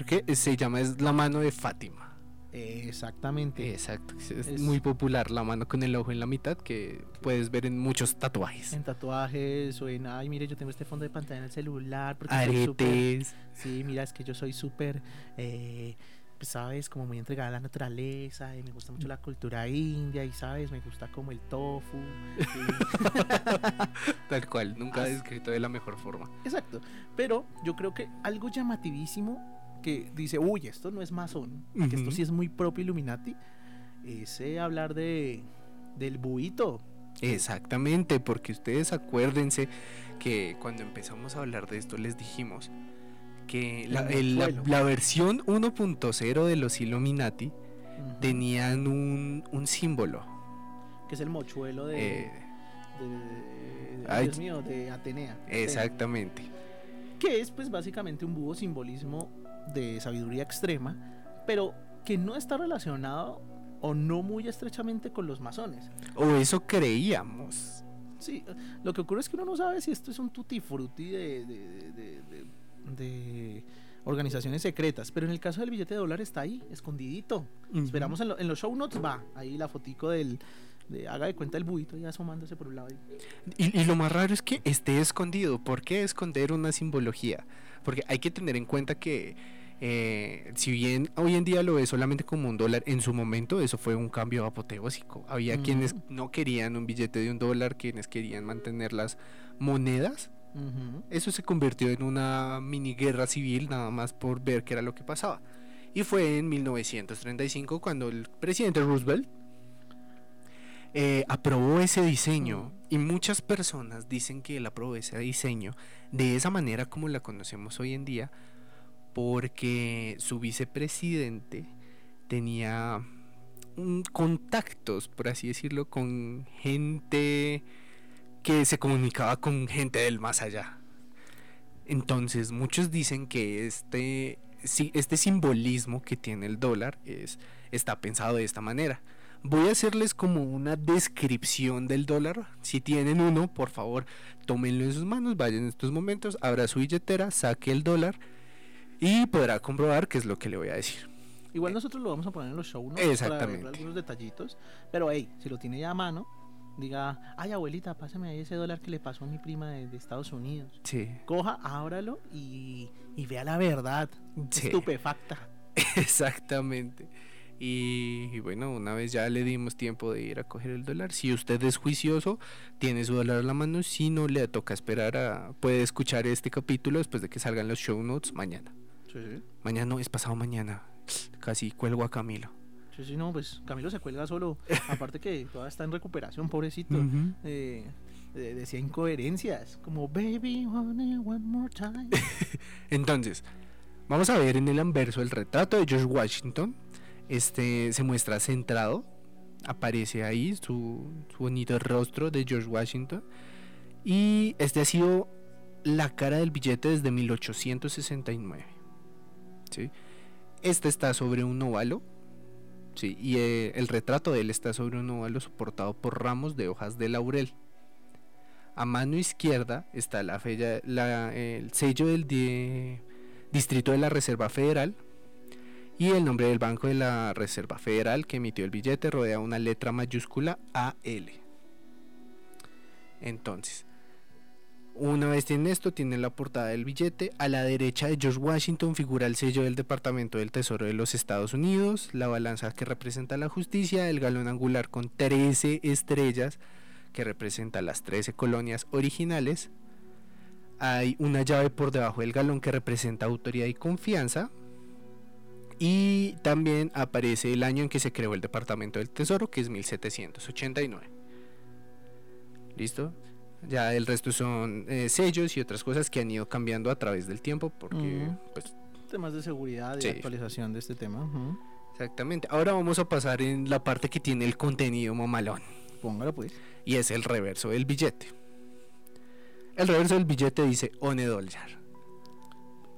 Creo que se llama es la mano de Fátima. Exactamente. Exacto. Es, muy popular la mano con el ojo en la mitad que puedes ver en muchos tatuajes. En tatuajes o en, ay, mire, yo tengo este fondo de pantalla en el celular. Porque Aretes. Sí, mira, es que yo soy súper, eh, pues, sabes, como muy entregada a la naturaleza y me gusta mucho la cultura india y, sabes, me gusta como el tofu. y- Tal cual. Nunca As- descrito de la mejor forma. Exacto. Pero yo creo que algo llamativísimo que dice, uy, esto no es masón, que esto sí es muy propio Illuminati, es eh, hablar de, del buito. Exactamente, porque ustedes acuérdense que cuando empezamos a hablar de esto les dijimos que la, El la- versión 1.0 de los Illuminati tenían un, un símbolo. que es el mochuelo de, eh, de- de- ay, Dios mío, de Atenea. Atenea. exactamente. que es pues básicamente un búho simbolismo de sabiduría extrema, pero que no está relacionado o no muy estrechamente con los masones. O eso creíamos. Sí, lo que ocurre es que uno no sabe si esto es un tutti frutti de, de- de- organizaciones secretas, pero en el caso del billete de dólar está ahí, escondidito. Esperamos en, lo- en los show notes va, ahí la fotico del, de, haga de cuenta el buito ya asomándose por un lado. ahí. Y, y lo más raro es que esté escondido. ¿Por qué esconder una simbología? Porque hay que tener en cuenta que eh, si bien hoy en día lo ve solamente como un dólar, en su momento eso fue un cambio apoteósico. Había quienes no querían un billete de un dólar, quienes querían mantener las monedas. Eso se convirtió en una mini guerra civil nada más por ver qué era lo que pasaba. Y fue en 1935 cuando el presidente Roosevelt eh, aprobó ese diseño. Y muchas personas dicen que él aprobó ese diseño de esa manera como la conocemos hoy en día, porque su vicepresidente tenía mm, contactos, por así decirlo, con gente que se comunicaba con gente del más allá. Entonces, muchos dicen que este, este simbolismo que tiene el dólar es, está pensado de esta manera. Voy a hacerles como una descripción del dólar. Si tienen uno, por favor, tómenlo en sus manos, vayan en estos momentos, abra su billetera, saque el dólar y podrá comprobar qué es lo que le voy a decir. Igual nosotros lo vamos a poner en los show notes para Exactamente. ver algunos detallitos. Pero hey, si lo tiene ya a mano, diga, ay abuelita, pásame ahí ese dólar que le pasó a mi prima de, de Estados Unidos. Sí, Coja, ábralo y, y vea la verdad. Sí. Estupefacta. exactamente. Y, y bueno, una vez ya le dimos tiempo de ir a coger el dólar. Si usted es juicioso, tiene su dólar en la mano. Si no, le toca esperar a. Puede escuchar este capítulo después de que salgan los show notes mañana. Sí. Mañana no, es pasado mañana. Casi cuelgo a Camilo. Sí, sí, no, pues Camilo se cuelga solo. Aparte que todavía está en recuperación, pobrecito. Ujú. Eh, de- decía incoherencias, como baby, honey, one more time. Entonces, vamos a ver en el anverso el retrato de George Washington. Este se muestra centrado. Aparece ahí su, su bonito rostro de George Washington. Y este ha sido la cara del billete desde 1869. ¿Sí? Este está sobre un óvalo. ¿sí? Y eh, el retrato de él está sobre un óvalo soportado por ramos de hojas de laurel. A mano izquierda está la la- el sello del di- Distrito de la Reserva Federal y el nombre del Banco de la Reserva Federal que emitió el billete rodea una letra mayúscula AL. Entonces, una vez tienen esto, tienen la portada del billete. A la derecha de George Washington figura el sello del Departamento del Tesoro de los Estados Unidos, la balanza que representa la justicia, el galón angular con 13 estrellas que representa las 13 colonias originales. Hay una llave por debajo del galón que representa autoridad y confianza. Y también aparece el año en que se creó el Departamento del Tesoro, que es 1789. ¿Listo? Ya el resto son eh, sellos y otras cosas que han ido cambiando a través del tiempo, porque, pues, Temas de seguridad y Sí. actualización de este tema. exactamente. Ahora vamos a pasar en la parte que tiene el contenido mamalón. Póngalo pues. y es el reverso del billete. El reverso del billete dice One Dollar.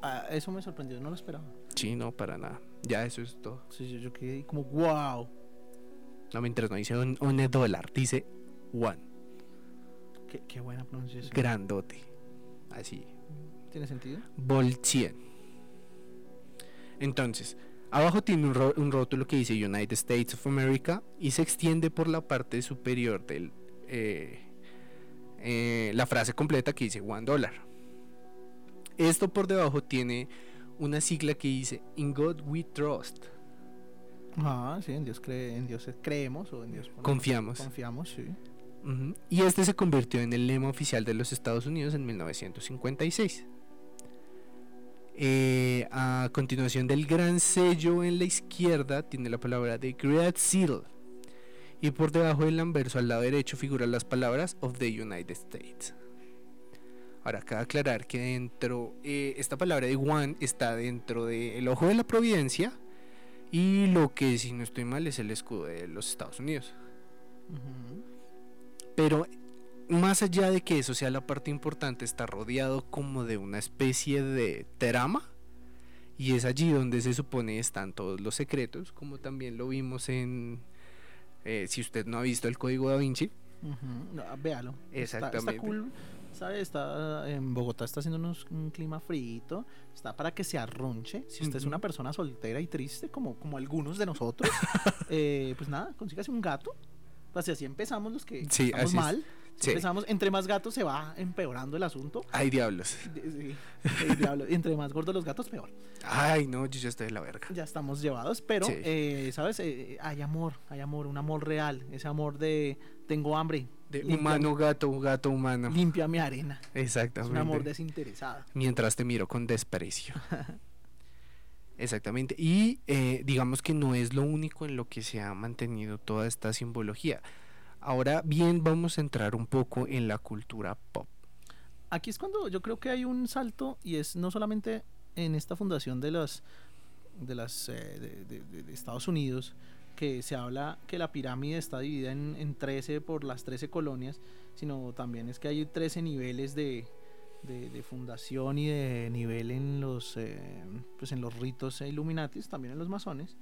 Ah, eso me sorprendió, no lo esperaba. Sí, no, para nada. Ya eso es todo. Sí, yo, yo quedé como, wow. No me interesa, no dice on- One Dollar, dice One. Qué, qué buena pronunciación. Grandote. Así. ¿Tiene sentido? 100. Entonces, abajo tiene un, ro- un rótulo que dice United States of America y se extiende por la parte superior del eh, eh, la frase completa que dice One Dollar. Esto por debajo tiene una sigla que dice In God We Trust. Ah, sí, en Dios, cree, en Dios creemos o en Dios ponemos- Confiamos. Confiamos, sí. Y este se convirtió en el lema oficial de los Estados Unidos en 1956. Eh, a continuación del gran sello en la izquierda tiene la palabra de Great Seal. Y por debajo del anverso al lado derecho figuran las palabras of the United States. Ahora, cabe aclarar que dentro, eh, esta palabra de one está dentro del ojo de la providencia y lo que, si no estoy mal, es el escudo de los Estados Unidos. Pero más allá de que eso sea la parte importante, está rodeado como de una especie de trama. Y es allí donde se supone están todos los secretos, como también lo vimos en... eh, si usted no ha visto el código da Vinci, Ujú, no, véalo. Está- Exactamente. Está, cool. ¿Sabe? Está, en Bogotá está haciendo unos- un clima frío. Está para que se arrunche. Si usted es una persona soltera y triste, como, como algunos de nosotros, eh, pues nada, consígase un gato. Así empezamos los que Sí, estamos mal. Si Sí. empezamos, entre más gatos se va empeorando el asunto. ay diablos. Sí, entre más gordos los gatos, peor. Ay no, yo ya estoy de la verga. Ya estamos llevados, pero, Sí. eh, ¿sabes? Eh, hay amor, hay amor, un amor real. Ese amor de tengo hambre. De limpia- humano, gato, gato, humano. Limpia mi arena. Es Exactamente. un amor desinteresado. Mientras te miro con desprecio. Exactamente. Y eh, digamos que no es lo único en lo que se ha mantenido toda esta simbología. Ahora bien, vamos a entrar un poco en la cultura pop. Aquí es cuando yo creo que hay un salto y es no solamente en esta fundación de las de las eh, de, Estados Unidos que se habla que la pirámide está dividida en, en 13 por las 13 colonias, sino también es que hay 13 niveles de, de, de fundación y de nivel en los eh, pues en los ritos Illuminatis, también en los masones.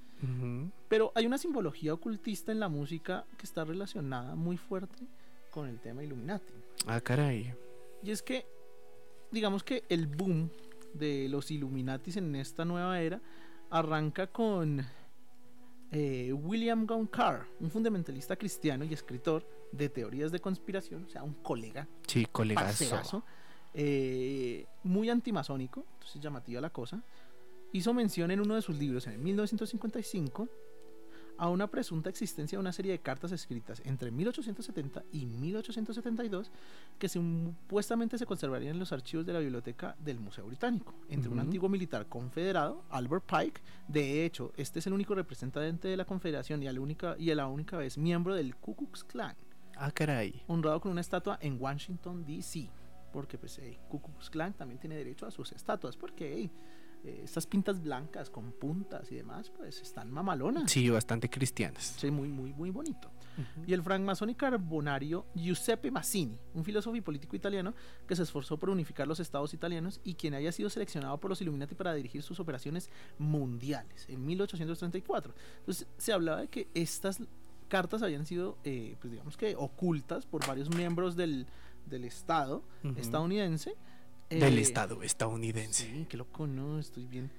Pero hay una simbología ocultista en la música que está relacionada muy fuerte con el tema Illuminati. Ah, caray. Y es que, digamos que el boom de los Illuminatis en esta nueva era arranca con eh, William Gone Carr, un fundamentalista cristiano y escritor de teorías de conspiración, o sea, un colega Sí, colegazo. parcerazo, eh, muy antimasónico, entonces llamativa la cosa, hizo mención en uno de sus libros en 1955 a una presunta existencia de una serie de cartas escritas entre 1870 y 1872 que supuestamente se conservarían en los archivos de la biblioteca del Museo Británico, entre un antiguo militar confederado, Albert Pike, de hecho, este es el único representante de la confederación y, a la única, y a la única vez miembro del Ku Klux Klan Ah, caray. honrado con una estatua en Washington, D.C. Porque pues eh, Ku Klux Klan también tiene derecho a sus estatuas, porque hey, eh, estas pintas blancas con puntas y demás, pues están mamalonas. Sí, bastante cristianas. Sí, muy, muy, muy bonito. Y el francmasón y carbonario Giuseppe Mazzini, un filósofo y político italiano que se esforzó por unificar los estados italianos y quien haya sido seleccionado por los Illuminati para dirigir sus operaciones mundiales en 1834. Entonces se hablaba de que estas cartas habían sido, eh, pues digamos que ocultas por varios miembros del, del Estado estadounidense. Del eh, Estado estadounidense. Sí, qué loco, no, estoy bien.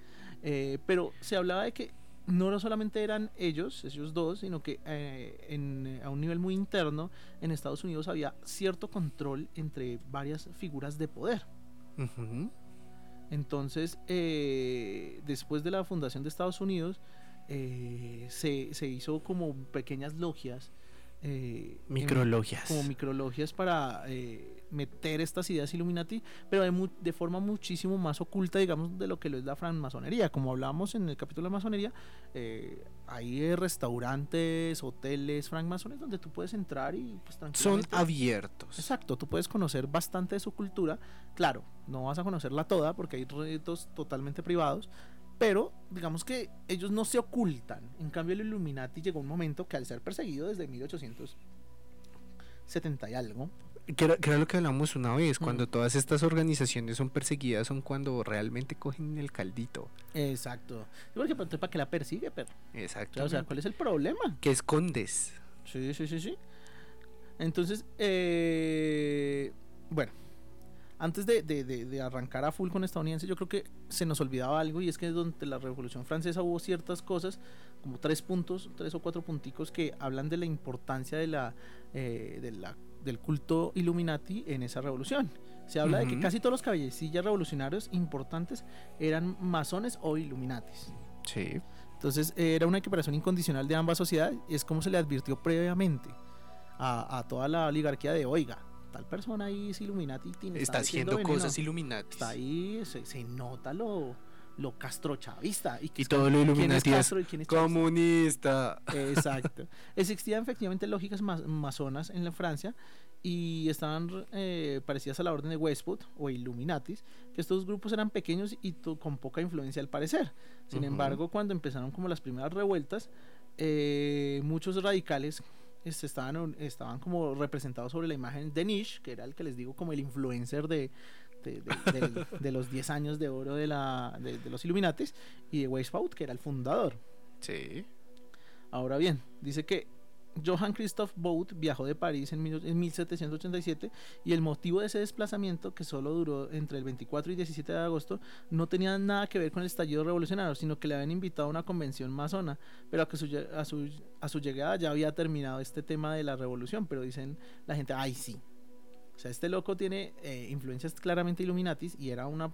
Eh, pero se hablaba de que no solamente eran ellos, ellos dos, sino que eh, en, a un nivel muy interno en Estados Unidos había cierto control entre varias figuras de poder. Entonces, eh, después de la fundación de Estados Unidos, eh, se, se hizo como pequeñas logias. Eh, en- Micrologias. como micrologias para eh, meter estas ideas Illuminati, pero de, mu- de forma muchísimo más oculta, digamos, de lo que lo es la francmasonería. Como hablábamos en el capítulo de masonería, eh, hay restaurantes, hoteles francmasones donde tú puedes entrar y pues Son tranquilamente... abiertos. Exacto, tú puedes conocer bastante de su cultura. Claro, no vas a conocerla toda porque hay retos totalmente privados, pero digamos que ellos no se ocultan. En cambio, el Illuminati llegó un momento que al ser perseguido desde 1870 y algo, Que era, que era lo que hablamos una vez, Mm. cuando todas estas organizaciones son perseguidas, son cuando realmente cogen el caldito. exacto. Que entonces, ¿para qué la persigue, pero? Exacto. O sea, ¿cuál es el problema? ¿Qué escondes? Sí, sí, sí, sí. Entonces, eh, bueno, antes de, de- de- de arrancar a full con estadounidense, yo creo que se nos olvidaba algo y es que durante la Revolución Francesa hubo ciertas cosas, como tres puntos, tres o cuatro punticos que hablan de la importancia de la, eh, de la- del culto Illuminati en esa revolución. Se habla de que casi todos los cabecillas revolucionarios importantes eran masones o Illuminatis. Sí. Entonces era una equiparación incondicional de ambas sociedades y es como se le advirtió previamente a, a toda la oligarquía de, oiga, tal persona ahí es Illuminati. tiene- Está metiendo haciendo cosas Illuminati. Está ahí, se, se nota lo, lo castrochavista. Y, que Y es todo lo ¿quién es Illuminati es? Comunista. Exacto. Existían efectivamente lógicas ma- masonas en la Francia y estaban eh, parecidas a la orden de Westwood o Illuminatis, que estos grupos eran pequeños y con poca influencia al parecer. Sin embargo, cuando empezaron como las primeras revueltas, eh, muchos radicales estaban, estaban como representados sobre la imagen de Nish, que era el que les digo como el influencer de, de, de- del- de los 10 años de oro de, la, de, de los Illuminatis, y de Weishaupt, que era el fundador. Sí. Ahora bien, dice que Johann Christoph Boudt viajó de París en, en 1787 y el motivo de ese desplazamiento, que solo duró entre el 24 y 17 de agosto, no tenía nada que ver con el estallido revolucionario, sino que le habían invitado a una convención masona, pero a, que su a, su, a su llegada ya había terminado este tema de la revolución, pero dicen la gente, ay sí. O sea, este loco tiene eh, influencias claramente Illuminatis y era una,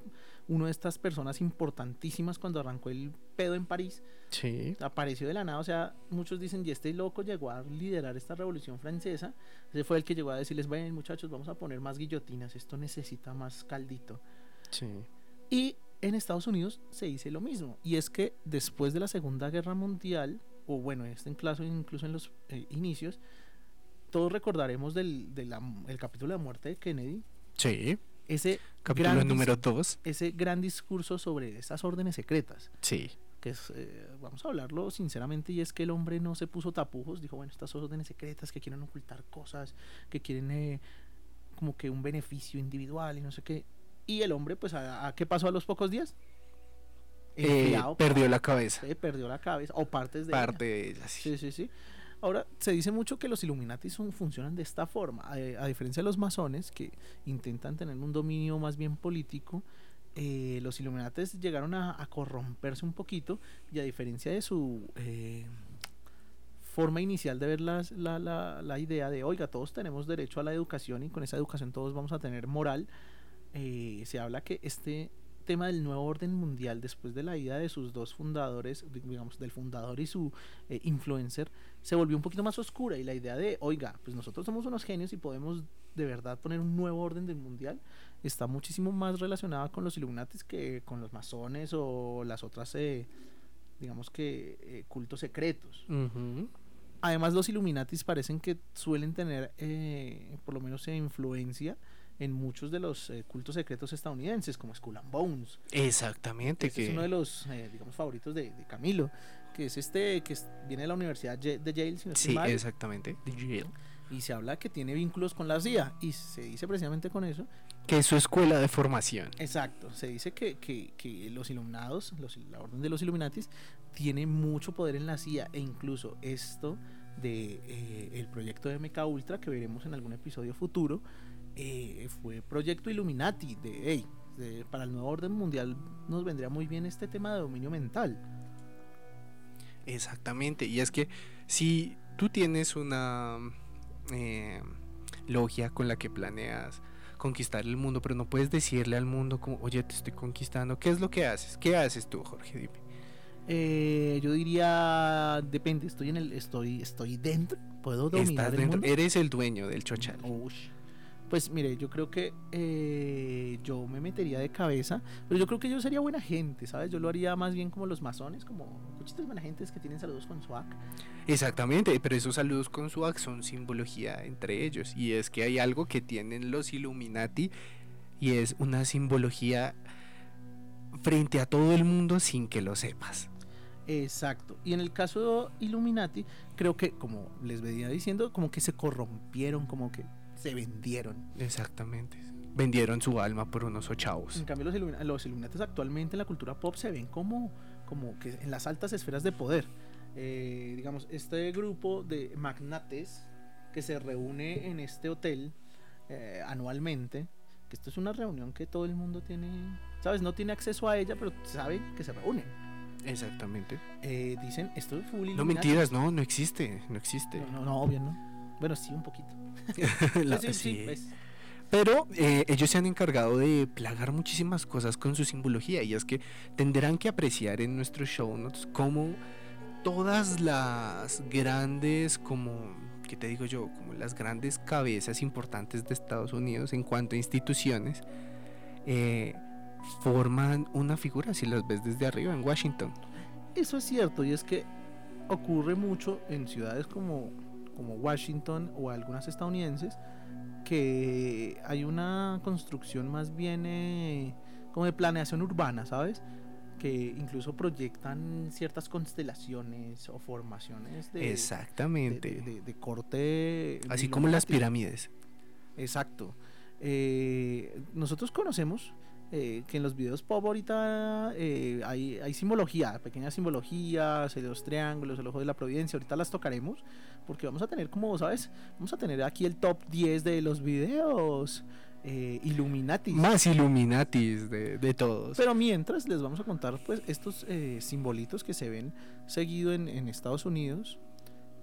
uno de estas personas importantísimas cuando arrancó el pedo en París Sí. apareció de la nada, o sea, muchos dicen, y este loco llegó a liderar esta revolución francesa, ese fue el que llegó a decirles, ven muchachos, vamos a poner más guillotinas, esto necesita más caldito. Sí. Y en Estados Unidos se dice lo mismo. Y es que después de la Segunda Guerra Mundial, o bueno, este incluso, incluso en los eh, inicios, todos recordaremos del, del el capítulo de la muerte de Kennedy. Sí. Ese Capítulo gran, número 2. ese gran discurso sobre esas órdenes secretas. Sí. que es, eh, vamos a hablarlo sinceramente, y es que el hombre no se puso tapujos, dijo, bueno, estas órdenes secretas que quieren ocultar cosas, que quieren eh, como que un beneficio individual y no sé qué. Y el hombre, pues, ¿a, a qué pasó a los pocos días? Eh, perdió la cabeza. eh, perdió la cabeza, o partes de Parte ella. de ella, sí. Sí, sí, sí. Ahora, se dice mucho que los Illuminati son, funcionan de esta forma, a, diferencia de los masones, que intentan tener un dominio más bien político, eh, los Illuminati llegaron a, corromperse un poquito, y a diferencia de su eh, forma inicial de ver la, la- la idea de, oiga, todos tenemos derecho a la educación y con esa educación todos vamos a tener moral, eh, se habla que este tema del nuevo orden mundial, después de la ida de sus dos fundadores, di- digamos, del fundador y su eh, influencer, se volvió un poquito más oscura y la idea de, oiga, pues nosotros somos unos genios y podemos de verdad poner un nuevo orden del mundial, está muchísimo más relacionada con los Illuminatis que con los masones o las otras, eh, digamos que, eh, cultos secretos. Además, los Illuminatis parecen que suelen tener, eh, por lo menos, eh, influencia en muchos de los eh, cultos secretos estadounidenses, como Skull and Bones. Exactamente. Este que... es uno de los, eh, digamos, favoritos de, de Camilo, que es este que es- viene de la Universidad Ye- de Yale, si no Sí, mal, exactamente. de Yale. y se habla que tiene vínculos con la CIA, y se dice precisamente con eso. Que es su escuela de formación. Exacto, se dice que, que, que los iluminados, los, la orden de los Illuminatis, tiene mucho poder en la CIA, e incluso esto de eh, el proyecto de MK Ultra, que veremos en algún episodio futuro, eh, fue proyecto Illuminati, de, hey, de- para el nuevo orden mundial nos vendría muy bien este tema de dominio mental. Exactamente. Y es que si tú tienes una eh, logia con la que planeas conquistar el mundo, pero no puedes decirle al mundo como, oye, te estoy conquistando, ¿qué es lo que haces? ¿Qué haces tú, Jorge? Dime. Eh, yo diría, depende, estoy en el, estoy, estoy dentro, puedo dominar Estás el dentro, mundo. eres el dueño del chochal. Ush. Pues mire, yo creo que eh, yo me metería de cabeza, pero yo creo que yo sería buena gente, ¿sabes? Yo lo haría más bien como los masones, como cuchitas buena gentes que tienen saludos con swag. Exactamente, pero esos saludos con su son simbología entre ellos. Y es que hay algo que tienen los Illuminati y es una simbología frente a todo el mundo sin que lo sepas. Exacto. Y en el caso de Illuminati, creo que, como les venía diciendo, como que se corrompieron, como que se vendieron. Exactamente. Vendieron su alma por unos ochavos. En cambio, los, Illumina- los Illuminatis actualmente en la cultura pop se ven como, como que en las altas esferas de poder. Eh, digamos, este grupo de magnates que se reúne en este hotel eh, anualmente, que esto es una reunión que todo el mundo tiene, ¿sabes? No tiene acceso a ella, pero sabe que se reúnen. Exactamente. Eh, dicen, esto es full No mentiras, no, no existe, no existe. No, no, no, obvio, ¿no? Bueno, sí, un poquito. La- sí, sí, sí. pues. Pero eh, ellos se han encargado de plagar muchísimas cosas con su simbología y es que tendrán que apreciar en nuestros show notes cómo todas las grandes, como, ¿qué te digo yo? Como las grandes cabezas importantes de Estados Unidos en cuanto a instituciones eh, forman una figura si las ves desde arriba en Washington. Eso es cierto, y es que ocurre mucho en ciudades como, como Washington o algunas estadounidenses que hay una construcción más bien eh, como de planeación urbana, ¿sabes? Que incluso proyectan ciertas constelaciones o formaciones de, Exactamente. de- de- de corte. Así como las pirámides. Exacto. Eh, nosotros conocemos eh, que en los videos pop ahorita eh, hay, hay simbología, pequeñas simbologías, los triángulos, el ojo de la providencia, ahorita las tocaremos porque vamos a tener como, ¿sabes? Vamos a tener aquí el top 10 de los videos eh, Illuminati. Más Illuminatis de, de todos. Pero mientras les vamos a contar pues estos eh, simbolitos que se ven seguido en, en Estados Unidos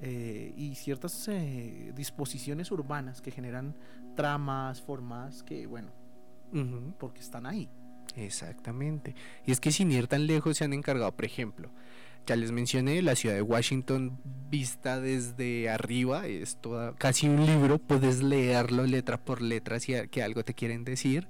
eh, y ciertas eh, disposiciones urbanas que generan tramas, formas que bueno, Porque están ahí. Exactamente. Y es que sin ir tan lejos se han encargado, por ejemplo, ya les mencioné, la ciudad de Washington vista desde arriba, es toda, casi un libro, puedes leerlo letra por letra si que algo te quieren decir.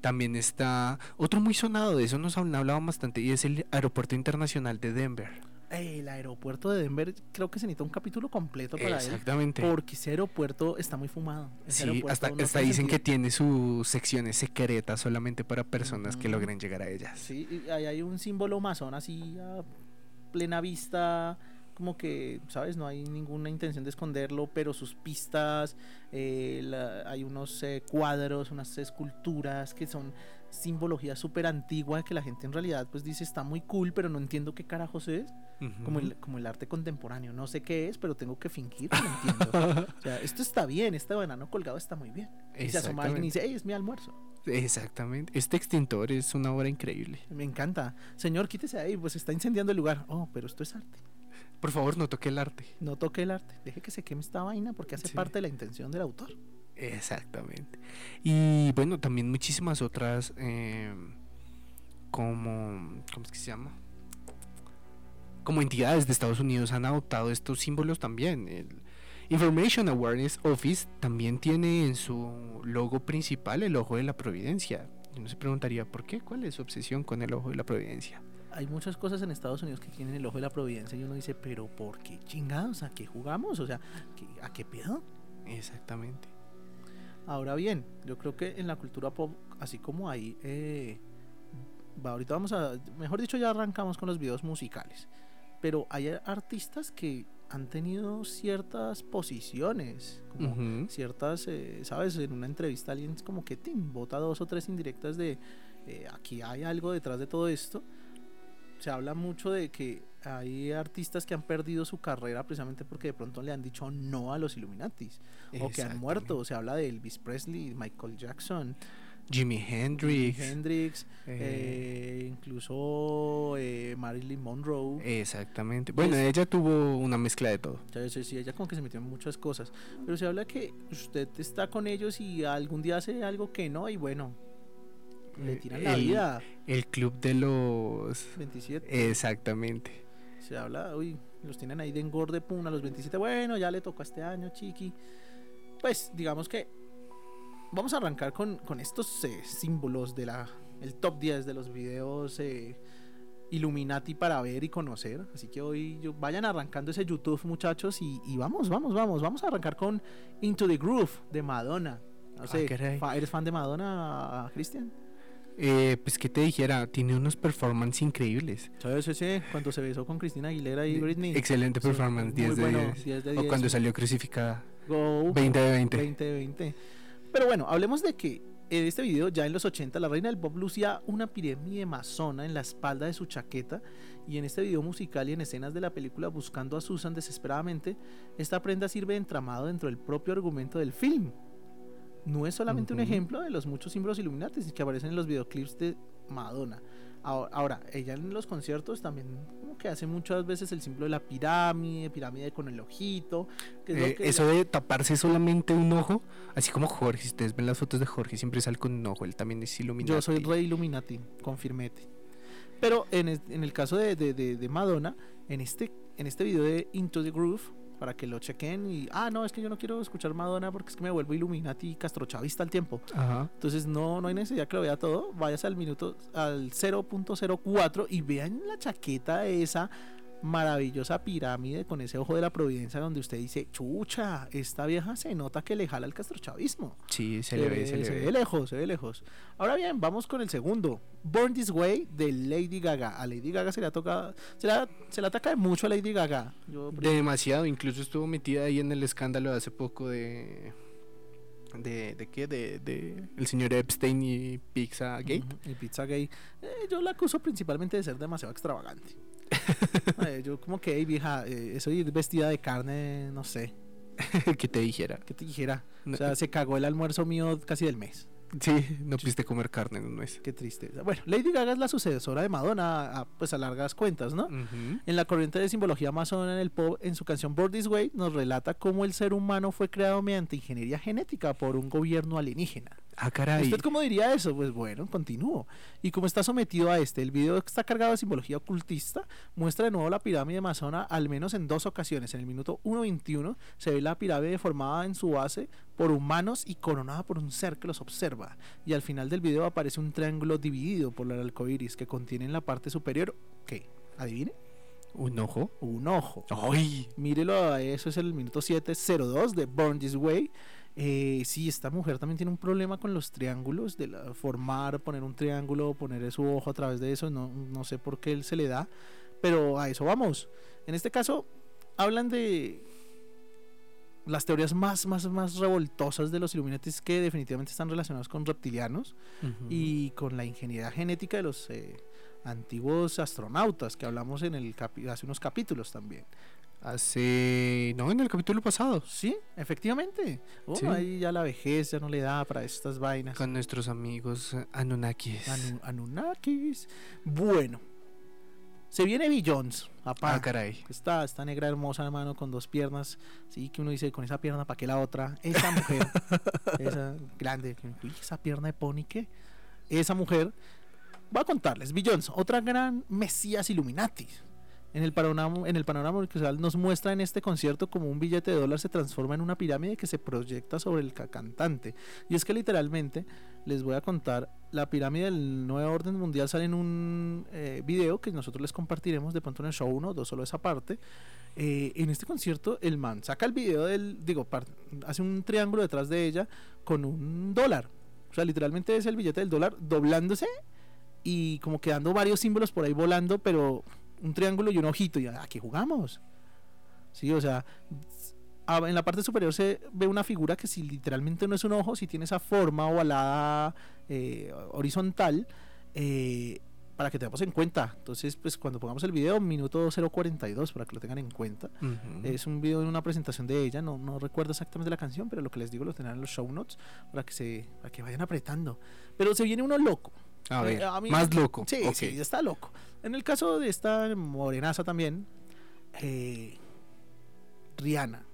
También está otro muy sonado, de eso nos han hablado bastante, y es el Aeropuerto Internacional de Denver. El aeropuerto de Denver creo que se necesita un capítulo completo para él. Exactamente. Porque ese aeropuerto está muy fumado. Ese Sí, hasta, no hasta tiene dicen que tiene sus secciones secretas solamente para personas que logren llegar a ellas. Sí, y ahí hay un símbolo masón así a plena vista, como que, ¿sabes? No hay ninguna intención de esconderlo, pero sus pistas, eh, la- hay unos eh, cuadros, unas esculturas que son simbología súper antigua que la gente en realidad pues dice está muy cool, pero no entiendo qué carajos es, como, el, como el arte contemporáneo, no sé qué es, pero tengo que fingir que lo entiendo. O sea, esto está bien, este banano colgado está muy bien. Y se asoma alguien y dice, hey, es mi almuerzo. Exactamente. Este extintor es una obra increíble. Me encanta. Señor, quítese ahí, pues está incendiando el lugar. Oh, pero esto es arte. Por favor, no toque el arte. No toque el arte. Deje que se queme esta vaina porque hace Sí. parte de la intención del autor. Exactamente. Y bueno, también muchísimas otras eh, como ¿cómo es que se llama? Como entidades de Estados Unidos han adoptado estos símbolos también. El Information Awareness Office también tiene en su logo principal el ojo de la providencia. Uno se preguntaría, ¿por qué? ¿Cuál es su obsesión con el ojo de la providencia? Hay muchas cosas en Estados Unidos que tienen el ojo de la providencia y uno dice, pero ¿por qué chingados? ¿A qué jugamos? O sea, ¿qué- ¿a qué pedo? Exactamente. Ahora bien, yo creo que en la cultura pop, así como hay, eh, va, ahorita vamos a, mejor dicho, ya arrancamos con los videos musicales, pero hay artistas que han tenido ciertas posiciones, como ciertas, eh, sabes, en una entrevista alguien es como que tim, bota dos o tres indirectas de eh, aquí hay algo detrás de todo esto. Se habla mucho de que hay artistas que han perdido su carrera precisamente porque de pronto le han dicho no a los Illuminatis o que han muerto. Se habla de Elvis Presley, Michael Jackson, Jimi Hendrix. Jimi Hendrix, eh, eh, incluso eh, Marilyn Monroe. Exactamente. Bueno, Pues- ella tuvo una mezcla de todo. Sí, sí, ella como que se metió en muchas cosas. Pero se habla que usted está con ellos y algún día hace algo que no y bueno, le Eh, tiran la vida. El club de los... 27. Exactamente. Se habla, uy, los tienen ahí de engorde, pum, a los 27. Bueno, ya le tocó este año, chiqui. Pues digamos que vamos a arrancar con, con estos eh, símbolos de la el top 10 de los videos eh, Illuminati para ver y conocer. Así que hoy yo- vayan arrancando ese YouTube, muchachos, y, y vamos, vamos, vamos. Vamos a arrancar con Into the Groove de Madonna. No Ah, sé, ¿eres fan de Madonna, Cristian? Eh, pues que te dijera, tiene unos performances increíbles. Sí, sí, sí. Cuando se besó con Cristina Aguilera y Britney. Excelente Sí, performance, muy 10 de bueno, 10. 10 de O 10. cuando salió crucificada, Go, 20 de 20. 20 de 20. Pero bueno, hablemos de que en este video, ya en los 80, la reina del pop lucía una pirámide masona en la espalda de su chaqueta. Y en este video musical y en escenas de la película Buscando a Susan desesperadamente, esta prenda sirve de entramado dentro del propio argumento del film. No es solamente un ejemplo de los muchos símbolos iluminantes que aparecen en los videoclips de Madonna. Ahora, ella en los conciertos también como que hace muchas veces el símbolo de la pirámide, pirámide con el ojito. Que es lo Eh, que eso de taparse solamente un ojo, así como Jorge, si ustedes ven las fotos de Jorge, siempre sale con un ojo, él también es iluminado. Yo soy rey Illuminati, confirmete. Pero en, es- en el caso de, de- de- de Madonna, en este, en este video de Into the Groove, para que lo chequen y, ah, no, es que yo no quiero escuchar Madonna porque es que me vuelvo Illuminati y castrochavista al tiempo. Ajá. Entonces no, no hay necesidad que lo vea todo. Váyase al minuto, al 0.04 y vean la chaqueta esa maravillosa pirámide con ese ojo de la providencia donde usted dice, chucha, esta vieja se nota que le jala el castrochavismo. Sí, se le ve, se le ve. lejos, se ve lejos. Ahora bien, vamos con el segundo. Born This Way de Lady Gaga. A Lady Gaga se le, toca, se la, se le ataca mucho a Lady Gaga. Yo, Demasiado, incluso estuvo metida ahí en el escándalo de hace poco de... ¿De, de qué? De, de el señor Epstein y Pizza Gate. Ujú, Y Pizza Gay. Eh, yo la acuso principalmente de ser demasiado extravagante. Eh, yo como que, "Ey, vieja, eh, ir vestida de carne, no sé, que te dijera. ¿qué te dijera? No- O sea, se cagó el almuerzo mío casi del mes. Sí, no pudiste comer carne en un mes. Qué tristeza. Bueno, Lady Gaga es la sucesora de Madonna, a, pues a largas cuentas, ¿no? En la corriente de simbología masona en el pop, en su canción Born This Way, nos relata cómo el ser humano fue creado mediante ingeniería genética por un gobierno alienígena. Ah, caray. ¿Usted cómo diría eso? Pues bueno, continúo. Y como está sometido a este, el video está cargado de simbología ocultista, muestra de nuevo la pirámide amazona al menos en dos ocasiones. En el minuto 1.21 se ve la pirámide formada en su base por humanos y coronada por un ser que los observa. Y al final del video aparece un triángulo dividido por el arco iris que contiene en la parte superior, ¿qué? ¿Adivine? ¿Un ojo? Un ojo. ¡Ay! Mírelo, eso es el minuto 702 de Born This Way. Eh, sí, esta mujer también tiene un problema con los triángulos, de la- formar, poner un triángulo, poner su ojo a través de eso, no, no sé por qué él se le da, pero a eso vamos. En este caso, hablan de las teorías más, más, más revoltosas de los Illuminati que definitivamente están relacionados con reptilianos y con la ingeniería genética de los eh, antiguos astronautas que hablamos en el hace unos capítulos también. Hace. No, en el capítulo pasado. Sí, efectivamente. Oh, Sí. Ahí ya la vejez ya no le da para estas vainas. Con nuestros amigos eh, Anunnakis. Anu- Anunnakis. Bueno. Se viene Billions, papá. Ah, caray. Esta, esta negra hermosa, hermano, con dos piernas. Sí, que uno dice, con esa pierna, ¿para qué la otra? Esa mujer. esa grande. esa pierna de pony, ¿qué? Esa mujer. Voy a contarles. Billions, otra gran mesías Illuminati. En el panorama, en el panorama nos muestra en este concierto como un billete de dólar se transforma en una pirámide que se proyecta sobre el ca- cantante. Y es que literalmente les voy a contar, la pirámide del nuevo orden mundial sale en un eh, video que nosotros les compartiremos de pronto en el show 1 o dos, solo esa parte. Eh, en este concierto el man saca el video del, digo, hace un triángulo detrás de ella con un dólar. O sea, literalmente es el billete del dólar doblándose y como quedando varios símbolos por ahí volando, pero un triángulo y un ojito. Y aquí jugamos. Sí, o sea, en la parte superior se ve una figura que si literalmente no es un ojo, si tiene esa forma ovalada eh, horizontal, eh, para que tengamos en cuenta. Entonces, pues cuando pongamos el video, minuto 042, para que lo tengan en cuenta. Es un video de una presentación de ella, no, no recuerdo exactamente la canción, pero lo que les digo lo tendrán en los show notes para que se para que vayan apretando. Pero se viene uno loco. A eh, ver, a mí- más loco. Sí, sí, está loco. En el caso de esta morenaza también, eh, Rihanna.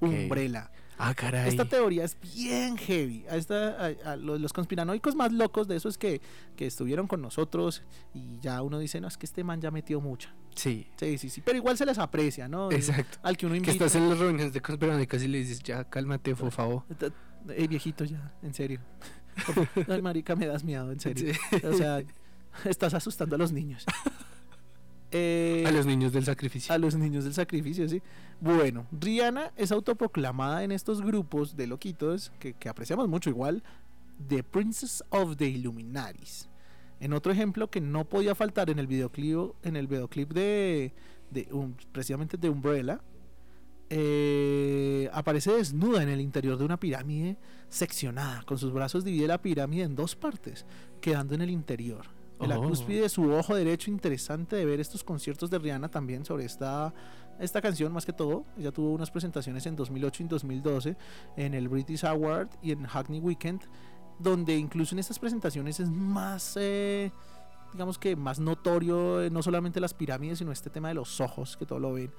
Umbrella. Ah, caray. Esta teoría es bien heavy. A esta, a- a los, los conspiranoicos más locos de esos que, que estuvieron con nosotros y ya uno dice, no, es que este man ya metió mucha. Sí, Sí, sí, sí. Pero igual se les aprecia, ¿no? exacto. Al que uno Que invita. estás en las reuniones de conspiranoicas y le dices, ya, cálmate, por favor. Ey, viejito ya, en serio. Por favor. Ay, marica, me das miedo, en serio. Sí. O sea, estás asustando a los niños. Eh, A los niños del sacrificio. a los niños del sacrificio, sí. Bueno, Rihanna es autoproclamada en estos grupos de loquitos que, que apreciamos mucho igual, The Princess of the Illuminaris. En otro ejemplo que no podía faltar en el videoclip, en el videoclip de, de um, precisamente de Umbrella, eh, aparece desnuda en el interior de una pirámide seccionada. Con sus brazos divide la pirámide en dos partes, quedando en el interior. En la Oh. cúspide de su ojo derecho, interesante de ver estos conciertos de Rihanna también sobre esta, esta canción, más que todo. Ella tuvo unas presentaciones en 2008 y 2012 en el British Award y en Hackney Weekend, donde incluso en estas presentaciones es más, eh, digamos que más notorio, eh, no solamente las pirámides, sino este tema de los ojos, que todo lo ven.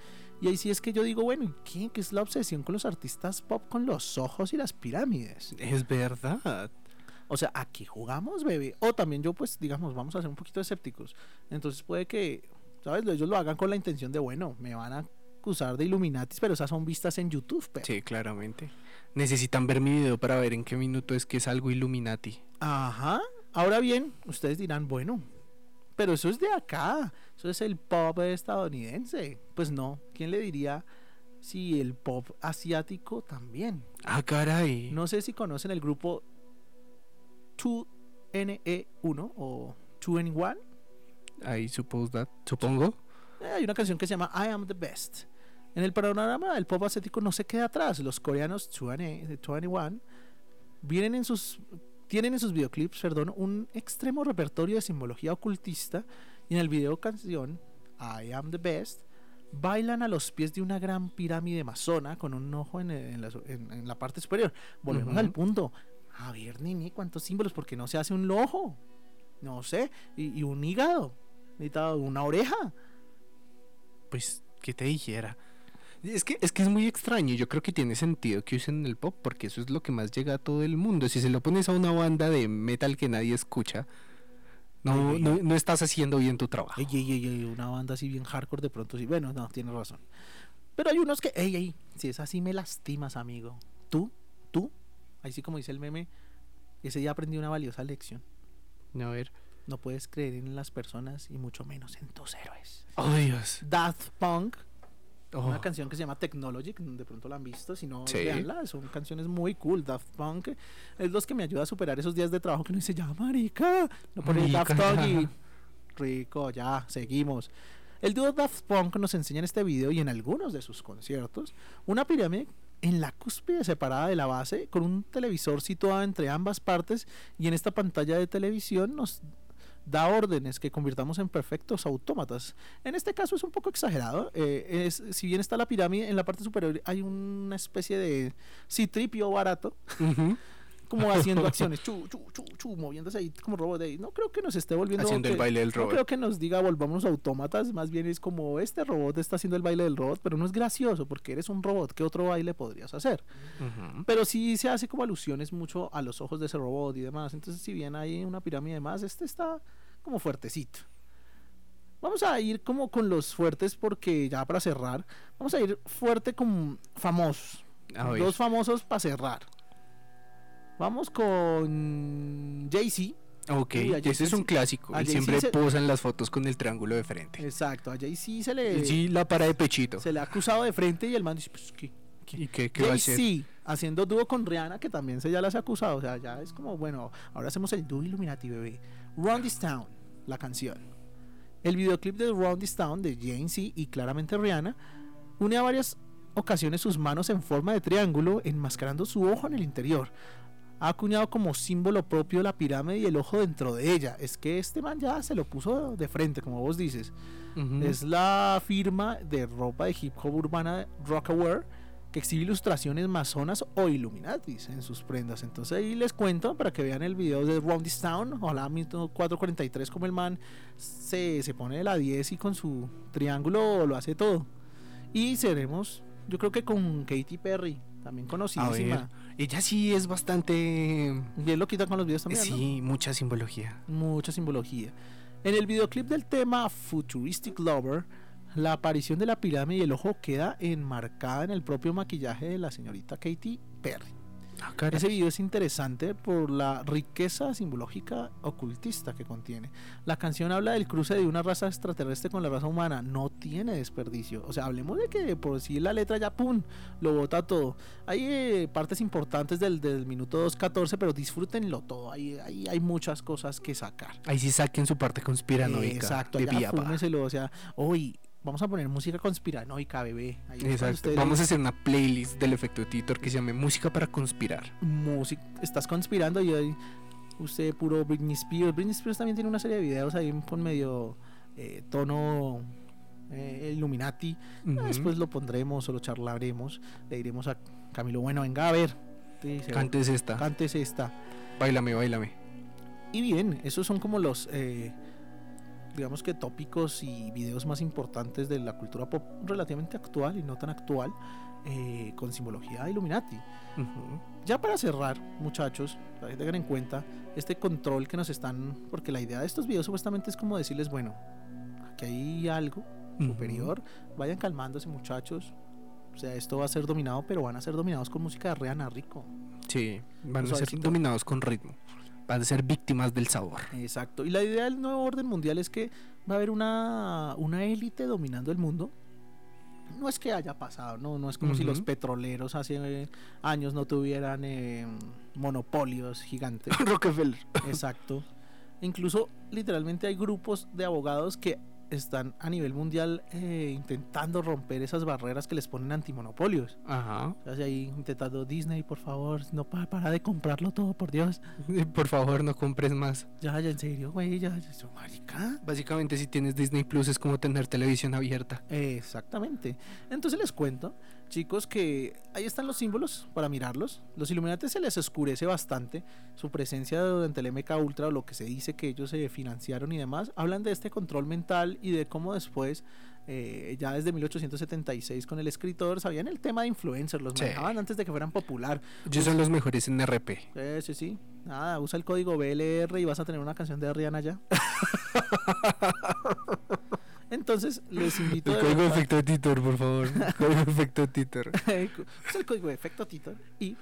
Y ahí sí es que yo digo, bueno, ¿y ¿qué, ¿Qué es la obsesión con los artistas pop con los ojos y las pirámides? Es verdad. O sea, aquí jugamos, bebé. O también yo, pues, digamos, vamos a ser un poquito escépticos. Entonces puede que, ¿sabes? Ellos lo hagan con la intención de, bueno, me van a acusar de Illuminatis, pero esas son vistas en YouTube, pero. Sí, claramente. Necesitan ver mi video para ver en qué minuto es que es algo Illuminati. Ajá. Ahora bien, ustedes dirán, bueno, pero eso es de acá. Eso es el pop estadounidense. Pues no. ¿Quién le diría si el pop asiático también? Ah, caray. No sé si conocen el grupo 2NE1 o 2NE1. I suppose that. Supongo. Eh, hay una canción que se llama I Am the Best. En el panorama del pop asiático no se queda atrás. Los coreanos 2NE, de 21 vienen en sus tienen en sus videoclips, perdón, un extremo repertorio de simbología ocultista y en el video canción I Am the Best bailan a los pies de una gran pirámide masona con un ojo en, en la, en- en la parte superior. Volvemos al punto. A ver, Nini, ¿cuántos símbolos? Porque no se hace un ojo. No sé. Y, y un hígado. Necesita una oreja. Pues, ¿qué te dijera? Es que, es que es muy extraño. Yo creo que tiene sentido que usen el pop porque eso es lo que más llega a todo el mundo. Si se lo pones a una banda de metal que nadie escucha, no, no, no estás haciendo bien tu trabajo. Ey, ey, ey, ey, una banda así bien hardcore de pronto sí. Bueno, no, tienes razón. Pero hay unos que, ey, ey, si es así me lastimas, amigo. Tú, tú, ahí sí como dice el meme, ese día aprendí una valiosa lección. A ver. No puedes creer en las personas y mucho menos en tus héroes. Oh, Dios. Daft Punk, Oh. una canción que se llama Technology, que de pronto la han visto, si no, Sí. veanla, son canciones muy cool. Daft Punk es los que me ayuda a superar esos días de trabajo que uno dice, ya, marica, no pone Marica. Daft Punk y rico, ya, seguimos. El dúo Daft Punk nos enseña en este video y en algunos de sus conciertos una pirámide en la cúspide separada de la base con un televisor situado entre ambas partes y en esta pantalla de televisión nos da órdenes que convirtamos en perfectos autómatas. En este caso es un poco exagerado. eh, es, si bien está la pirámide, en la parte superior hay una especie de citripio barato. como haciendo acciones, chu, chu, chu, chu, moviéndose ahí como robot. de ahí. No creo que nos esté volviendo... Haciendo el que- baile del no creo que nos diga volvamos autómatas, más bien es como este robot está haciendo el baile del robot, pero no es gracioso porque eres un robot, ¿qué otro baile podrías hacer? Pero sí se hace como alusiones mucho a los ojos de ese robot y demás. Entonces, si bien hay una pirámide más, este está como fuertecito. Vamos a ir como con los fuertes porque ya para cerrar, vamos a ir fuerte con famosos. Dos famosos para cerrar. Vamos con Jay-Z. Ok, ese es un clásico. Él siempre se- posa en las fotos con el triángulo de frente. Exacto, a Jay-Z se le, Sí, la para de pechito. se le ha acusado de frente y el man dice, pues, ¿qué? ¿Y qué, qué va a hacer? Jay-Z haciendo dúo con Rihanna, que también se ya las ha acusado. O sea, ya es como, bueno, ahora hacemos el dúo Illuminati, bebé. Run This Town, la canción. El videoclip de Run This Town de Jay-Z y claramente Rihanna une a varias ocasiones sus manos en forma de triángulo, enmascarando su ojo en el interior. Ha acuñado como símbolo propio la pirámide y el ojo dentro de ella. Es que este man ya se lo puso de frente, como vos dices. Es la firma de ropa de hip hop urbana Rockaware que exhibe ilustraciones masonas o illuminatis en sus prendas. Entonces ahí les cuento para que vean el video de Round This Town, ojalá mismo 443 como el man se, se pone la 10 y con su triángulo lo hace todo. Y seremos, yo creo que con Katy Perry, también conocidísima. ella sí es bastante... Bien lo quita con los videos también. ¿no? Sí, mucha simbología. mucha simbología. En el videoclip del tema Futuristic Lover, la aparición de la pirámide y el ojo queda enmarcada en el propio maquillaje de la señorita Katy Perry. Ah. Ese video es interesante por la riqueza simbológica ocultista que contiene. La canción habla del cruce de una raza extraterrestre con la raza humana. No tiene desperdicio. O sea, hablemos de que por sí la letra ya ¡pum! lo bota todo. Hay eh, partes importantes del, del minuto 2.14, pero disfrútenlo todo. Hay, hay, hay muchas cosas que sacar. Ahí sí saquen su parte conspiranoica. Exacto, de allá fúmeselo, O sea, hoy vamos a poner música conspiranoica, bebé. Ahí Exacto. Vamos a hacer una playlist del efecto Titor que se llame Música para conspirar. música, estás conspirando y ahí usted puro Britney Spears. Britney Spears también tiene una serie de videos ahí con medio eh, tono eh, Illuminati. Después lo pondremos o lo charlaremos. Le diremos a Camilo, bueno, venga a ver. Dice, Cantes esta. Cantes esta. Báilame, báilame. Y bien, esos son como los, eh, digamos que tópicos y videos más importantes de la cultura pop relativamente actual y no tan actual, eh, con simbología Illuminati. Ya para cerrar, muchachos, tengan en cuenta este control que nos están, porque la idea de estos videos supuestamente es como decirles, bueno, aquí hay algo superior, vayan calmándose muchachos. O sea, esto va a ser dominado, pero van a ser dominados con música de Rihanna Rico. Sí, van a ser dominados con ritmo. Van a ser víctimas del sabor. Exacto. Y la idea del nuevo orden mundial es que va a haber una, una élite dominando el mundo. No es que haya pasado, no, no es como si los petroleros hace años no tuvieran eh, monopolios gigantes. Rockefeller. Exacto. Incluso literalmente hay grupos de abogados que están a nivel mundial eh, intentando romper esas barreras que les ponen antimonopolios. Ajá. O sea, ahí intentando Disney, por favor, no pa- para de comprarlo todo, por Dios. Por favor, no compres más. Ya, ya, en serio, güey, ya, ya, ya, marica. Básicamente, si tienes Disney Plus, es como tener televisión abierta. Exactamente. Entonces les cuento, chicos, que ahí están los símbolos para mirarlos. Los Illuminati se les oscurece bastante su presencia durante el MK Ultra o lo que se dice que ellos se financiaron y demás. Hablan de este control mental y de cómo después eh, ya desde 1876 con el escritor, sabían el tema de influencers, los Sí. manejaban antes de que fueran popular. Ellos son los mejores en RP. Eh, sí, sí. Nada, usa el código BLR y vas a tener una canción de Rihanna ya. Entonces, les invito El de código efecto Titor, por favor. Código efecto Titor. es el código de efecto Titor. Y,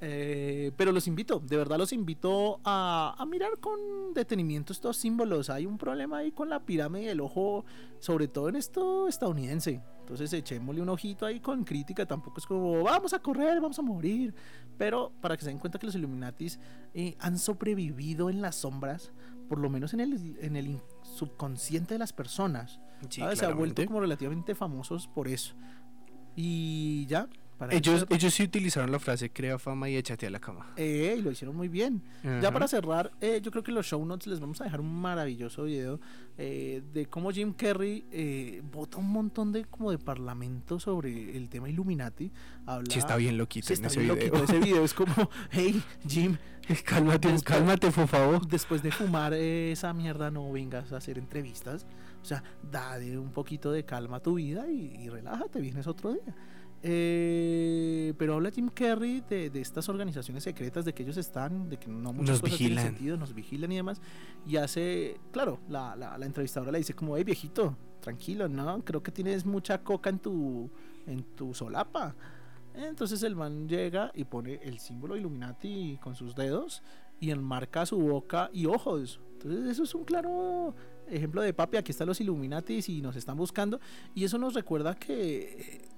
eh, pero los invito, de verdad los invito a, a mirar con detenimiento estos símbolos. Hay un problema ahí con la pirámide del ojo, sobre todo en esto estadounidense. Entonces echémosle un ojito ahí con crítica. Tampoco es como vamos a correr, vamos a morir. Pero para que se den cuenta que los Illuminatis eh, han sobrevivido en las sombras, por lo menos en el, en el subconsciente de las personas. Se ha vuelto como relativamente famosos por eso. Y ya. Para Ellos, ellos sí utilizaron la frase crea fama y échate a la cama. Eh, y lo hicieron muy bien. Ya Ajá. para cerrar, eh, yo creo que en los show notes les vamos a dejar un maravilloso video eh, de cómo Jim Carrey eh, vota un montón de como de parlamento sobre el tema Illuminati. Habla, Sí, está bien loquito Sí, en está ese bien video. loquito. Ese video es como, hey, Jim, cálmate, Después- cálmate, por favor. después de fumar esa mierda no vengas a hacer entrevistas. O sea, dale un poquito de calma a tu vida y, y relájate, vienes otro día. Eh, pero habla Jim Carrey de, de estas organizaciones secretas, de que ellos están, de que no muchas Nos cosas tienen vigilan. sentido, nos vigilan y demás. Y hace, claro, la, la, la entrevistadora le dice como, hey viejito, tranquilo, ¿no? Creo que tienes mucha coca en tu, en tu solapa. Entonces el man llega y pone el símbolo Illuminati con sus dedos y enmarca su boca y ojos. Entonces eso es un claro ejemplo de papi, aquí están los Illuminatis y nos están buscando. Y eso nos recuerda que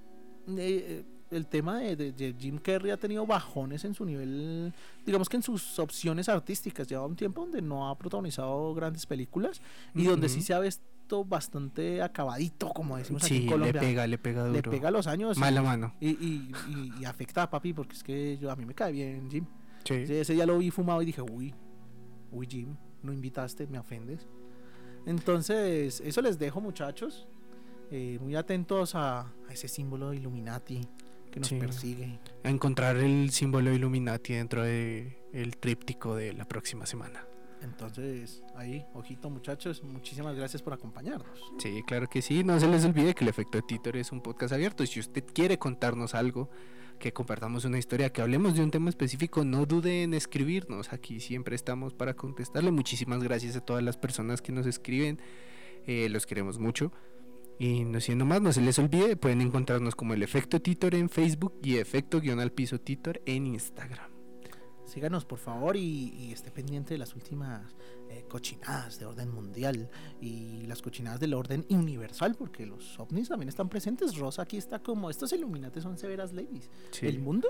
eh, el tema de, de- de Jim Carrey ha tenido bajones en su nivel, digamos que en sus opciones artísticas. Lleva un tiempo donde no ha protagonizado grandes películas y donde sí se ha visto bastante acabadito, como decimos aquí Sí, en le pega, le pega duro. Le pega los años. y- Mala mano. y, y, y- y afecta a papi porque es que yo, a mí me cae bien Jim. Sí, ese día lo vi fumado y dije, uy, uy Jim, no invitaste, me ofendes. Entonces, eso les dejo muchachos, eh, muy atentos a, a ese símbolo de Illuminati que nos Sí. persigue. A encontrar el símbolo Illuminati dentro del el tríptico de la próxima semana. Entonces, ahí, ojito muchachos, muchísimas gracias por acompañarnos. Sí, claro que sí. No se les olvide que el efecto Titor es un podcast abierto. Si usted quiere contarnos algo, que compartamos una historia, que hablemos de un tema específico, no dude en escribirnos. Aquí siempre estamos para contestarle. Muchísimas gracias a todas las personas que nos escriben. Eh, los queremos mucho. Y no siendo más, no se les olvide, pueden encontrarnos como el efecto Titor en Facebook y efecto guion al piso Titor en Instagram. Síganos por favor y, y esté pendiente de las últimas eh, cochinadas de orden mundial y las cochinadas del orden universal, porque los ovnis también están presentes. Rosa aquí está como, estos Illuminati son severas ladies. Sí. El mundo,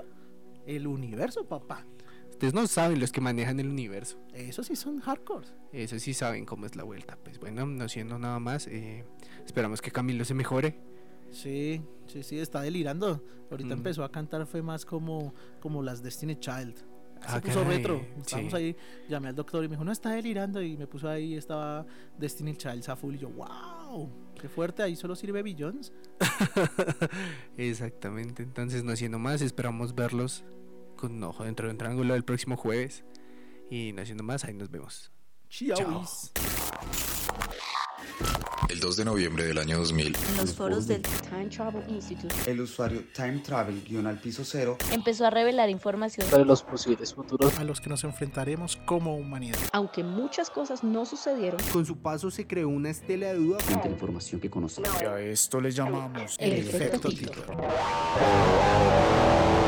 el universo, papá. Ustedes no saben los que manejan el universo. Eso sí son hardcore. Eso sí saben cómo es la vuelta. Pues bueno, no siendo nada más, eh, esperamos que Camilo se mejore. Sí, sí, sí, está delirando. Ahorita Mm. empezó a cantar, fue más como, como las Destiny Child. Se Ah, puso caray, retro. Estábamos sí. ahí, llamé al doctor y me dijo, no, está delirando. Y me puso ahí, estaba Destiny Child a full. Y yo, wow, qué fuerte, ahí solo sirve Billions. Exactamente. Entonces, no siendo más, esperamos verlos con un ojo dentro de un triángulo el próximo jueves. Y no siendo más, ahí nos vemos. Chao. El 2 de noviembre del año 2000, En los foros del Time Travel Institute El usuario Time Travel guion al piso cero empezó a revelar información, sobre los posibles futuros A los que nos enfrentaremos como humanidad. aunque muchas cosas no sucedieron. Con su paso se creó una estela de duda. de información que conocemos. a esto le llamamos El efecto efecto Tito. Tito.